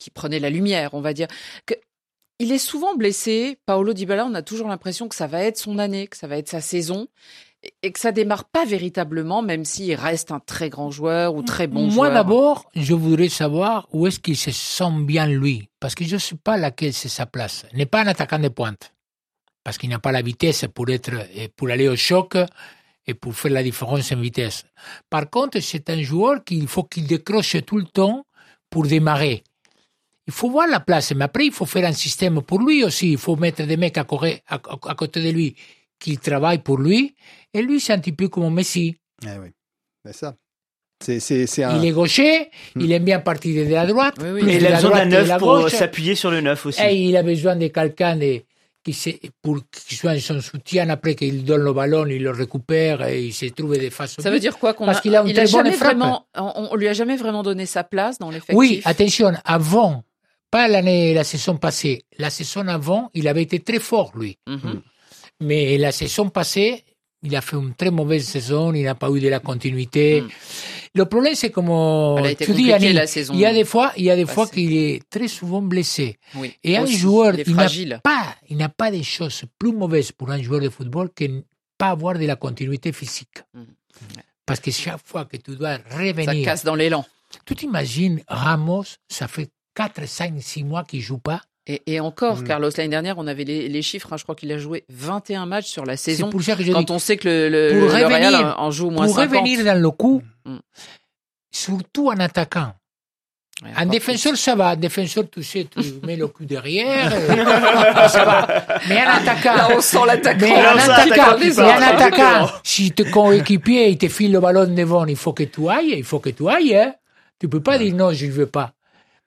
qui prenait la lumière, on va dire. Il est souvent blessé. Paolo Dybala, on a toujours l'impression que ça va être son année, que ça va être sa saison. et- que ça démarre pas véritablement, même s'il reste un très grand joueur ou très bon Moi joueur. d'abord, je voudrais savoir où est-ce qu'il se sent bien lui, parce que je ne sais pas laquelle c'est sa place. Il n'est pas un attaquant de pointe. parce qu'il n'a pas la vitesse pour être, et pour aller au choc et pour faire la différence en vitesse. Par contre, c'est un joueur qu'il faut qu'il décroche tout le temps pour démarrer. Il faut voir la place, mais après, il faut faire un système pour lui aussi. Il faut mettre des mecs à, correr, à, à côté de lui qui travaillent pour lui. Et lui, c'est un petit peu comme Messi. Eh oui, c'est ça. C'est, c'est, c'est un... Il est gaucher, Hmm. il aime bien partir de la droite. Oui, Et il a la besoin d'un neuf pour gauche. s'appuyer sur le neuf aussi. Et il a besoin de quelqu'un de- qui sait- pour qui soit son soutien après qu'il donne le ballon, il le récupère et il se trouve des au Ça veut dire quoi qu'on Parce a, qu'il a une il très bonne jamais frappe. vraiment, on, on lui a jamais vraiment donné sa place dans l'effectif. Oui, attention, avant, pas l'année, la saison passée, la saison avant, il avait été très fort, lui. Mhm. Mais la saison passée, il a fait une très mauvaise saison, il n'a pas eu de la continuité. Le problème, c'est comme Mm. Tu dis, compliquée, Annie, la saison il y a des fois, il y a des fois qu'il est très souvent blessé. Oui. Et un joueur, il il n'a pas, il n'a pas de choses plus mauvaises pour un joueur de football que ne pas avoir de la continuité physique. Parce que chaque fois que tu dois Mm. Ça revenir, casse dans l'élan. tu t'imagines, Ramos, ça fait 4, 5, 6 mois qu'il joue pas. Et, et encore, Mm. Carlos, l'année dernière, on avait les, les chiffres. hein, je crois qu'il a joué 21 matchs sur la saison. pour ça que je quand dis- on sait que le, le, Real revenir, en joue au moins pour 50. revenir dans le coup, Mm. surtout en attaquant. Ouais, Un défenseur, ça va. Un défenseur, tu sais, tu mets le cul derrière. et- ça va. Mais un attaquant. Là, on sent l'attaquant. Mais un attaquant, mais un attaquant, si ton coéquipier, il te file le ballon devant, il faut que tu ailles, il faut que tu ailles, hein. Tu peux pas dire non, je ne veux pas.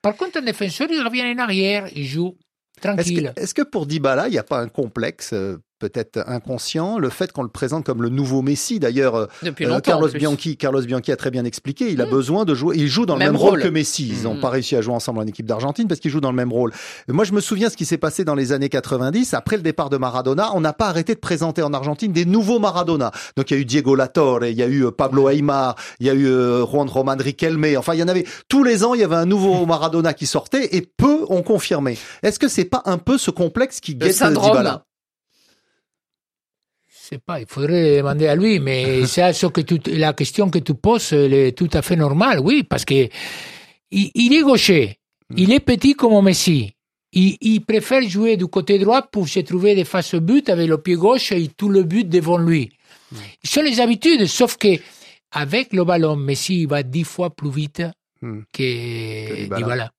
Par contre, un défenseur, il revient en arrière, il joue Est-ce tranquille. que, est-ce que pour Dybala, il n'y a pas un complexe, euh, peut-être inconscient, le fait qu'on le présente comme le nouveau Messi D'ailleurs, euh, euh, Carlos. Bianchi, Carlos Bianchi a très bien expliqué, il a besoin de jouer, il joue dans le Même rôle rôle. que Messi. Ils n'ont Mm. pas réussi à jouer ensemble en équipe d'Argentine parce qu'ils jouent dans le même rôle. Et moi, je me souviens ce qui s'est passé dans les années 90, après le départ de Maradona, on n'a pas arrêté de présenter en Argentine des nouveaux Maradona. Donc il y a eu Diego Latorre, il y a eu euh, Pablo Aymar, il y a eu Juan Roman Riquelme. Enfin, il y en avait tous les ans, il y avait un nouveau Maradona qui sortait et peu ont confirmé. Est-ce que c'est pas un peu ce complexe qui guette syndrome. Dybala? Sais pas, il faudrait demander à lui, mais c'est ce que tu, la question que tu poses, elle est tout à fait normale, oui, parce que il, il est gaucher, il est petit comme Messi. Il, il préfère jouer du côté droit pour se trouver des faces au but avec le pied gauche et tout le but devant lui. Ce sont les habitudes, sauf que avec le ballon, Messi il va dix fois plus vite Hmm. que Dybala. Dybala.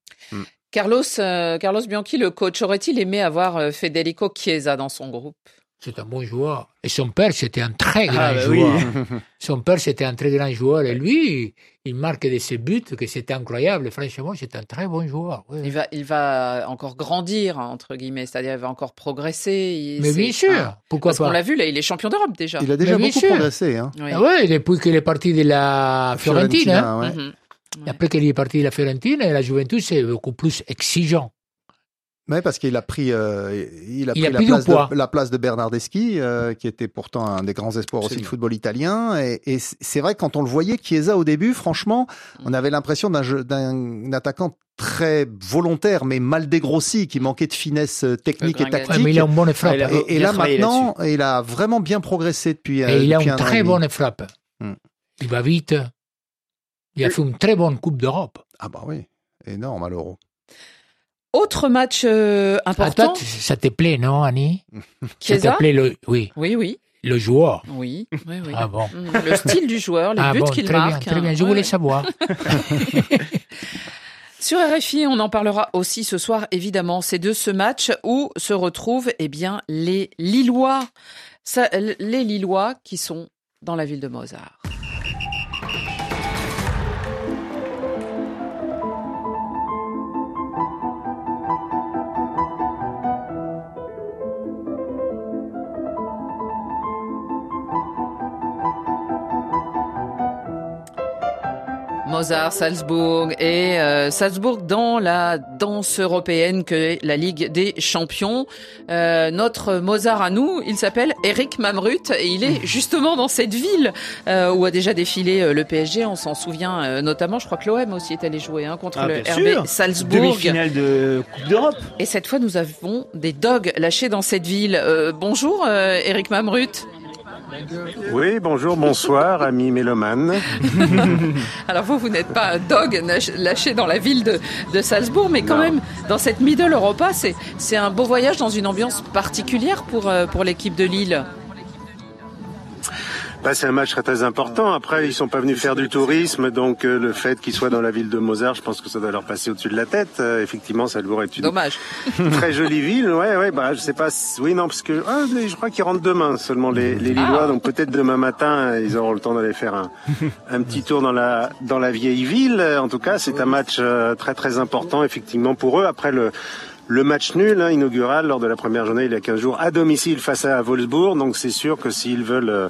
Carlos, euh, Carlos Bianchi, le coach, aurait-il aimé avoir euh, Federico Chiesa dans son groupe? C'est un bon joueur. Et son père, c'était un très grand Ah, bah oui. joueur. Son père, c'était un très grand joueur. Et lui, il marque de ses buts, que c'était incroyable. Franchement, c'est un très bon joueur. oui. il va, il va encore grandir, entre guillemets, c'est-à-dire il va encore progresser. Il- Mais bien sûr, hein, pourquoi Parce qu'on l'a vu, là, il est champion d'Europe déjà. Il a déjà Mais beaucoup progressé. Hein. Oui. Ah ouais, depuis qu'il est parti de la Fiorentina. Fiorentina, hein. ouais. Mhm. Après qu'il est parti de la Fiorentina, la Juventus, c'est beaucoup plus exigeant. Ouais, parce qu'il a pris, euh, il a Il pris, a la, pris place de, la place de Bernardeschi, euh, qui était pourtant un des grands espoirs aussi du football italien. Et, c'est vrai que quand on le voyait, Chiesa au début, franchement, Mm. on avait l'impression d'un attaquant très volontaire, mais mal dégrossi, qui manquait de finesse euh, technique et tactique. mais il a une bonne frappe. Et, là maintenant, il a vraiment bien progressé depuis. Et il a une un très bonne frappe. Hmm. Il va vite. Il a fait une très bonne Coupe d'Europe. Ah bah oui, énorme à l'euro. Autre match euh, Ah, important, toi, ça te plaît, non, Annie? Ça te plaît, le, oui, Oui, oui, le joueur? oui, oui, oui. Ah bon. Mm, Le style du joueur, les ah buts bon, qu'il très marque. bien, très hein. bien. Je Ouais, voulais ouais. savoir. Sur RFI, on en parlera aussi ce soir, évidemment. C'est de ce match où se retrouvent eh bien, les Lillois. Ça, les Lillois qui sont dans la ville de Mozart. Mozart, Salzbourg et euh, Salzbourg dans la danse européenne que est la Ligue des Champions. Euh, notre Mozart à nous, il s'appelle Eric Mamrut et il est justement dans cette ville euh, où a déjà défilé euh, le PSG. On s'en souvient euh, notamment. Je crois que l'OM aussi est allé jouer hein, contre Ah, le RB sûr. Salzbourg. Demi-finale de Coupe d'Europe. Et cette fois, nous avons des dogs lâchés dans cette ville. Euh, bonjour, euh, Eric Mamrut. Oui, bonjour, bonsoir, ami mélomane. Alors vous, vous n'êtes pas un dog lâché dans la ville de, de Salzbourg, mais quand même, dans cette Middle Europa, c'est un beau voyage dans une ambiance particulière pour, euh, pour l'équipe de Lille. Bah, c'est un match très, très important. Après, ils sont pas venus faire du tourisme, donc euh, le fait qu'ils soient dans la ville de Mozart, je pense que ça doit leur passer au-dessus de la tête. Euh, effectivement, ça devrait être une Dommage. très jolie ville. Ouais, ouais, bah je sais pas. Oui, non, parce que ah, je crois qu'ils rentrent demain seulement les, les Lillois, Ah. donc peut-être demain matin ils auront le temps d'aller faire un, un petit tour dans la dans la vieille ville. En tout cas, c'est un match euh, très très important effectivement pour eux. Après le le match nul hein, inaugural lors de la première journée il y a 15 jours à domicile face à Wolfsburg. Donc c'est sûr que s'ils veulent euh,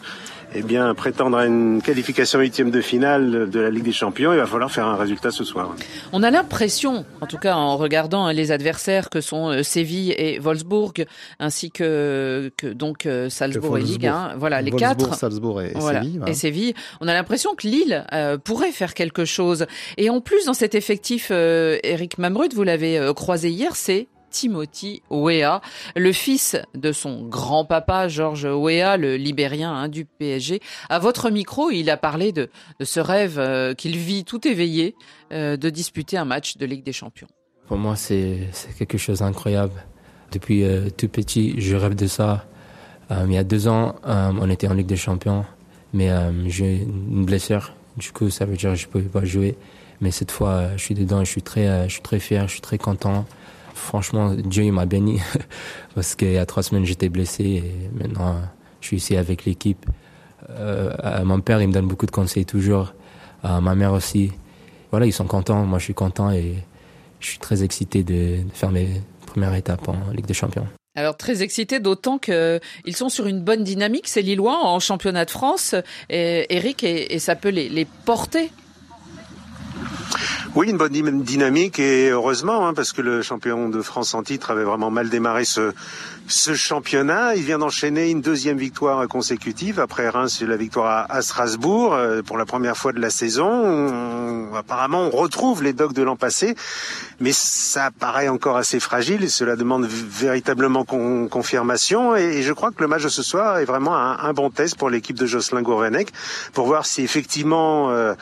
eh bien prétendre à une qualification huitième de finale de la Ligue des Champions, il va falloir faire un résultat ce soir. On a l'impression, en tout cas en regardant hein, les adversaires que sont euh, Séville et Wolfsburg, ainsi que, que donc euh, Salzbourg et Ligue, hein, voilà les Wolfsburg, quatre. Salzbourg et, et Voilà, Séville. voilà. et Séville. On a l'impression que Lille euh, pourrait faire quelque chose. Et en plus, dans cet effectif, euh, Eric Mamrud, vous l'avez euh, croisé hier, c'est Timothy Weah, le fils de son grand-papa Georges Weah, le libérien hein, du PSG. À votre micro, il a parlé de, ce rêve euh, qu'il vit tout éveillé euh, de disputer un match de Ligue des Champions. Pour moi, c'est quelque chose d'incroyable. Depuis euh, tout petit, je rêve de ça. Il y a deux ans, on était en Ligue des Champions, mais j'ai une blessure. Du coup, ça veut dire que je ne pouvais pas jouer. Mais cette fois, je suis dedans et je suis très, je suis très fier, je suis très content. Franchement, Dieu m'a béni parce qu'il y a trois semaines, j'étais blessé et maintenant, je suis ici avec l'équipe. Euh, euh, mon père, il me donne beaucoup de conseils toujours. Euh, ma mère aussi. Voilà, ils sont contents. Moi, je suis content et je suis très excité de, faire mes premières étapes en Ligue des Champions. Alors très excité, d'autant que ils sont sur une bonne dynamique, ces Lillois en championnat de France. Eric, et, et ça peut les, les porter Oui, une bonne dy- dynamique et heureusement, hein, parce que le champion de France en titre avait vraiment mal démarré ce, ce championnat. Il vient d'enchaîner une deuxième victoire consécutive après Reims, la victoire à, Strasbourg euh, pour la première fois de la saison. On- apparemment, on retrouve les dogs de l'an passé, mais ça paraît encore assez fragile et cela demande véritablement con- confirmation. Et, et je crois que le match de ce soir est vraiment un, bon test pour l'équipe de Jocelyn Gourvenec pour voir si effectivement euh,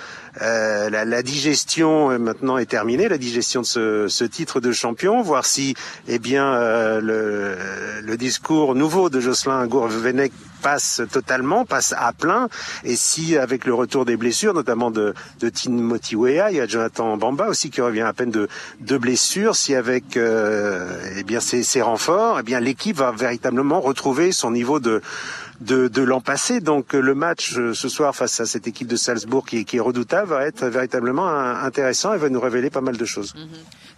euh, la, la digestion euh, maintenant est terminée, la digestion de ce, ce titre de champion, voir si eh bien euh, le, le discours nouveau de Jocelyn Gourvenec passe totalement, passe à plein, et si avec le retour des blessures, notamment de, de Timothy il y a Jonathan Bamba aussi qui revient à peine de, de blessures, si avec euh, eh bien ces, ces renforts, eh bien l'équipe va véritablement retrouver son niveau de de, de l'an passé. Donc euh, le match euh, ce soir face à cette équipe de Salzbourg qui, qui est redoutable va être véritablement intéressant et va nous révéler pas mal de choses.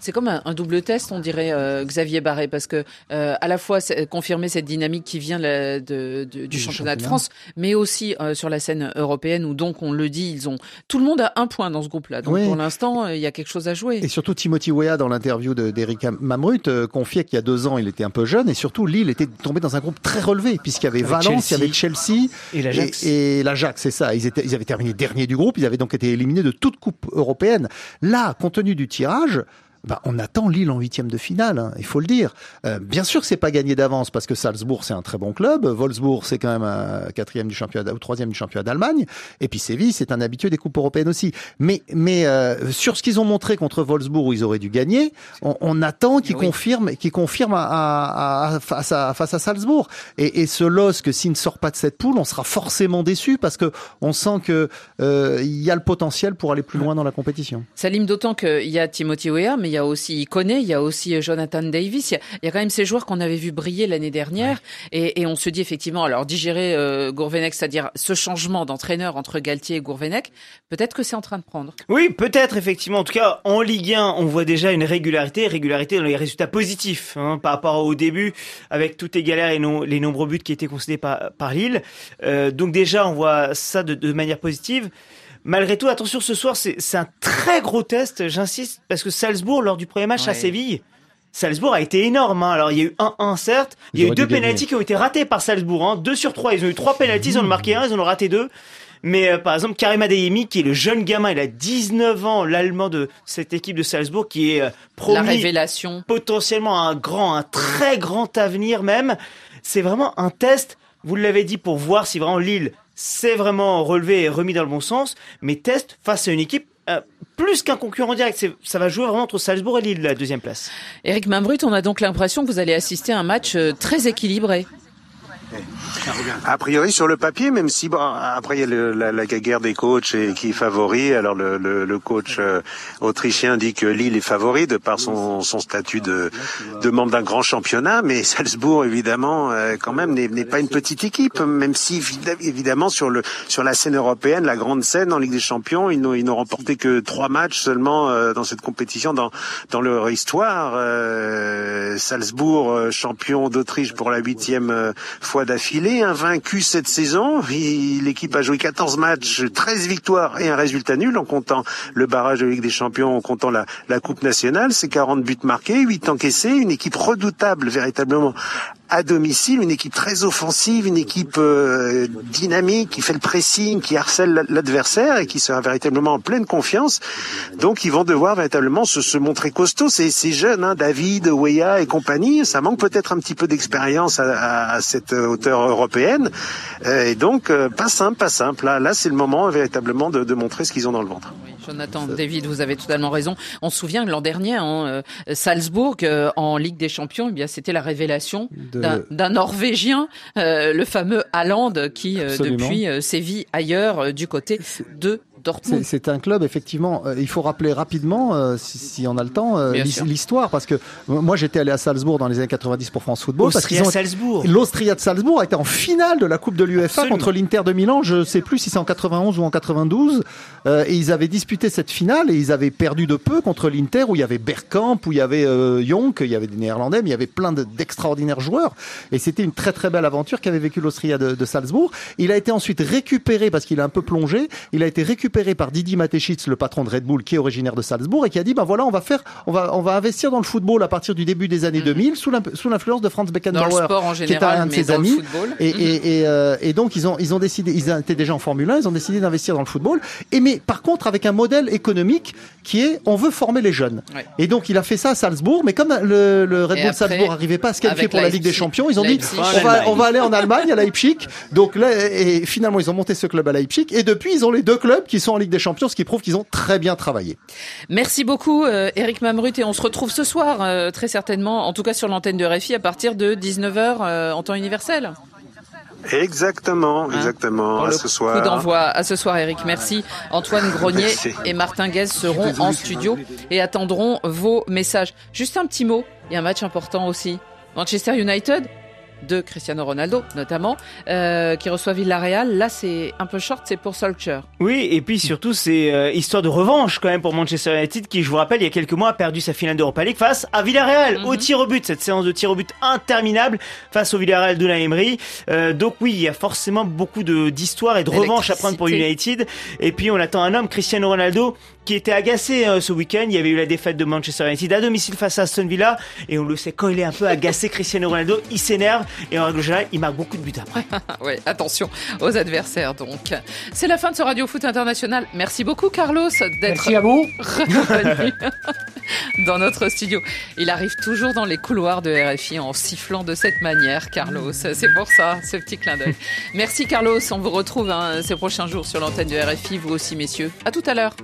C'est comme un, un double test, on dirait euh, Xavier Barré, parce que euh, à la fois confirmer cette dynamique qui vient la- de- de- du championnat de. France, mais aussi euh, sur la scène européenne où donc on le dit, ils ont tout le monde a un point dans ce groupe-là. Donc Oui. pour l'instant, euh, il y a quelque chose à jouer. Et surtout Timothy Weah dans l'interview de- d'Eric Mamrut euh, confiait qu'il y a deux ans il était un peu jeune et surtout Lille était tombé dans un groupe très relevé puisqu'il y avait Avec Valence, il y Chelsea. avait Chelsea Et l'Ajax. et, et l'Ajax, c'est ça. Ils, étaient, ils avaient terminé dernier du groupe, ils avaient donc été éliminés de toute coupe européenne. Là, compte tenu du tirage, bah, on attend Lille en huitième de finale, hein, il faut le dire. Euh, bien sûr que c'est pas gagné d'avance parce que Salzbourg c'est un très bon club, Wolfsburg c'est quand même un quatrième du championnat ou troisième du championnat d'Allemagne, et puis Séville c'est un habitué des coupes européennes aussi. Mais mais euh, sur ce qu'ils ont montré contre Wolfsburg où ils auraient dû gagner, on, on attend qu'ils Oui. confirment, qu'ils confirment à, à- à- face à face à Salzbourg. Et, et ce LOSC s'il ne sort pas de cette poule, on sera forcément déçu parce que on sent que euh, il y a le potentiel pour aller plus loin dans la compétition. Salim, d'autant qu'il y a Timothy Weah, mais il y a aussi Iconé, il y a aussi euh, Jonathan Davis. Il y a, il y a quand même ces joueurs qu'on avait vu briller l'année dernière. Et, et on se dit effectivement, alors digérer euh, Gourvenec, c'est-à-dire ce changement d'entraîneur entre Galtier et Gourvenec, peut-être que c'est en train de prendre. Oui, peut-être effectivement. En tout cas, en Ligue 1, on voit déjà une régularité, régularité dans les résultats positifs hein, par rapport au début, avec toutes les galères et non- les nombreux buts qui étaient concédés par, par Lille. Euh, donc déjà, on voit ça de, de manière positive. Malgré tout, attention, ce soir, c'est c'est un très gros test, j'insiste, parce que Salzbourg, lors du premier match à. Séville, Salzbourg a été énorme. Hein. Alors, il y a eu 1-1, certes. Il y a eu deux pénalties qui ont été ratés par Salzbourg. Hein. Deux sur trois. Ils ont eu trois pénalties, ils en ont marqué un, ils en ont raté deux. Mais euh, par exemple, Karim Adeyemi, qui est le jeune gamin, il a 19 ans, l'allemand de cette équipe de Salzbourg, qui est euh, La promis révélation. potentiellement un grand, un très grand avenir même. C'est vraiment un test vous l'avez dit, pour voir si vraiment Lille s'est vraiment relevé et remis dans le bon sens, mais test face à une équipe euh, plus qu'un concurrent direct. C'est- Ça va jouer vraiment entre Salzbourg et Lille, la deuxième place. Eric Mambrut, on a donc l'impression que vous allez assister à un match euh, très équilibré. A priori sur le papier, même si bon, après il y a la, la guerre des coachs et qui est favori. Alors le, le, le coach euh, autrichien dit que Lille est favori de par son, son statut de, de membre d'un grand championnat, mais Salzbourg évidemment euh, quand même n'est pas une petite équipe, même si évid- évidemment sur le sur la scène européenne, la grande scène en Ligue des Champions, ils n'ont ils n'ont remporté que trois matchs seulement euh, dans cette compétition dans dans leur histoire. Euh, Salzbourg champion d'Autriche pour la huitième euh, fois d'affilée, invaincu cette saison. L'équipe a joué 14 matchs, 13 victoires et un résultat nul en comptant le barrage de Ligue des Champions, en comptant la, la Coupe nationale. C'est 40 buts marqués, 8 encaissés, une équipe redoutable véritablement à domicile, une équipe très offensive, une équipe euh, dynamique qui fait le pressing, qui harcèle l'adversaire et qui sera véritablement en pleine confiance. Donc ils vont devoir véritablement se, se montrer costauds. Ces, ces jeunes, hein, David, Weah et compagnie, ça manque peut-être un petit peu d'expérience à, à- à cette hauteur européenne. Euh, et donc euh, pas simple, pas simple. Là, là c'est le moment véritablement de, de montrer ce qu'ils ont dans le ventre. Jonathan, David, vous avez totalement raison. On se souvient que l'an dernier, hein, euh, Salzbourg, euh, en Ligue des Champions, eh bien c'était la révélation De- d'un- d'un Norvégien, euh, le fameux Haaland, qui euh, depuis euh, sévit ailleurs euh, du côté de Dortmund. C'est un club, effectivement. euh, il faut rappeler rapidement, euh, si, si on a le temps, euh, l'histoire. Parce que euh, moi, j'étais allé à Salzbourg dans les années 90 pour France Football. parce qu'ils ont- Austria-Salzbourg. L'Austria de Salzbourg a été en finale de la Coupe de l'UEFA contre l'Inter de Milan. Je sais plus si c'est en 91 ou en 92. Euh, et ils avaient disputé cette finale et ils avaient perdu de peu contre l'Inter où il y avait Bergkamp, où il y avait euh, Jonk, il y avait des Néerlandais, mais il y avait plein de- d'extraordinaires joueurs. Et c'était une très très belle aventure qu'avait vécu l'Austria de, de Salzbourg. Il a été ensuite récupéré parce qu'il a un peu plongé. Il a été récupéré par Didi Mateschitz, le patron de Red Bull, qui est originaire de Salzbourg et qui a dit, ben voilà, on va faire, on va, on va investir dans le football à partir du début des années 2000 sous l'imp- sous l'influence de Franz Dans Beckenbauer, le sport en qui est un de ses amis. Et, Mhm. et, et, euh, et donc ils ont ils ont décidé, ils étaient déjà en Formule 1, ils ont décidé d'investir dans le football. Et mais par contre avec un modèle économique qui est, on veut former les jeunes. Ouais. Et donc il a fait ça à Salzbourg, mais comme le, le Red Bull après, Salzbourg n'arrivait pas à se qualifier pour la Ligue des Champions, ils ont dit Leipzig. on va on va aller en Allemagne à Leipzig. Donc là et finalement ils ont monté ce club à Leipzig et depuis ils ont les deux clubs qui sont en Ligue des Champions, ce qui prouve qu'ils ont très bien travaillé. Merci beaucoup, euh, Eric Mamrut, et on se retrouve ce soir, euh, très certainement, en tout cas sur l'antenne de RFI, à partir de 19h euh, en temps universel. Exactement, exactement. Pour à le ce soir. coup d'envoi à ce soir, Eric. Merci. Antoine Grenier Merci. et Martin Guez seront en studio et attendront vos messages. Juste un petit mot. Il y a un match important aussi. Manchester United de Cristiano Ronaldo notamment, euh, qui reçoit Villarreal. Là, c'est un peu short, c'est pour Solskjaer. Oui, et puis surtout, c'est euh, histoire de revanche quand même pour Manchester United qui, je vous rappelle, il y a quelques mois a perdu sa finale d'Europa League face à Villarreal au tir au but. Cette séance de tir au but interminable face au Villarreal de Emery. Euh, donc oui, il y a forcément beaucoup de d'histoire et de revanche à prendre pour United. Et puis on attend un homme, Cristiano Ronaldo, qui était agacé euh, ce week-end. Il y avait eu la défaite de Manchester United à domicile face à Aston Villa. Et on le sait, quand il est un peu agacé, Cristiano Ronaldo, il s'énerve. Et en règle générale, il marque beaucoup de buts après. ouais, attention aux adversaires donc. C'est la fin de ce Radio Foot International. Merci beaucoup Carlos d'être Merci à vous. revenu dans notre studio. Il arrive toujours dans les couloirs de RFI en sifflant de cette manière, Carlos. C'est pour ça, ce petit clin d'œil. Merci Carlos, on vous retrouve hein, ces prochains jours sur l'antenne de RFI, vous aussi messieurs. À tout à l'heure.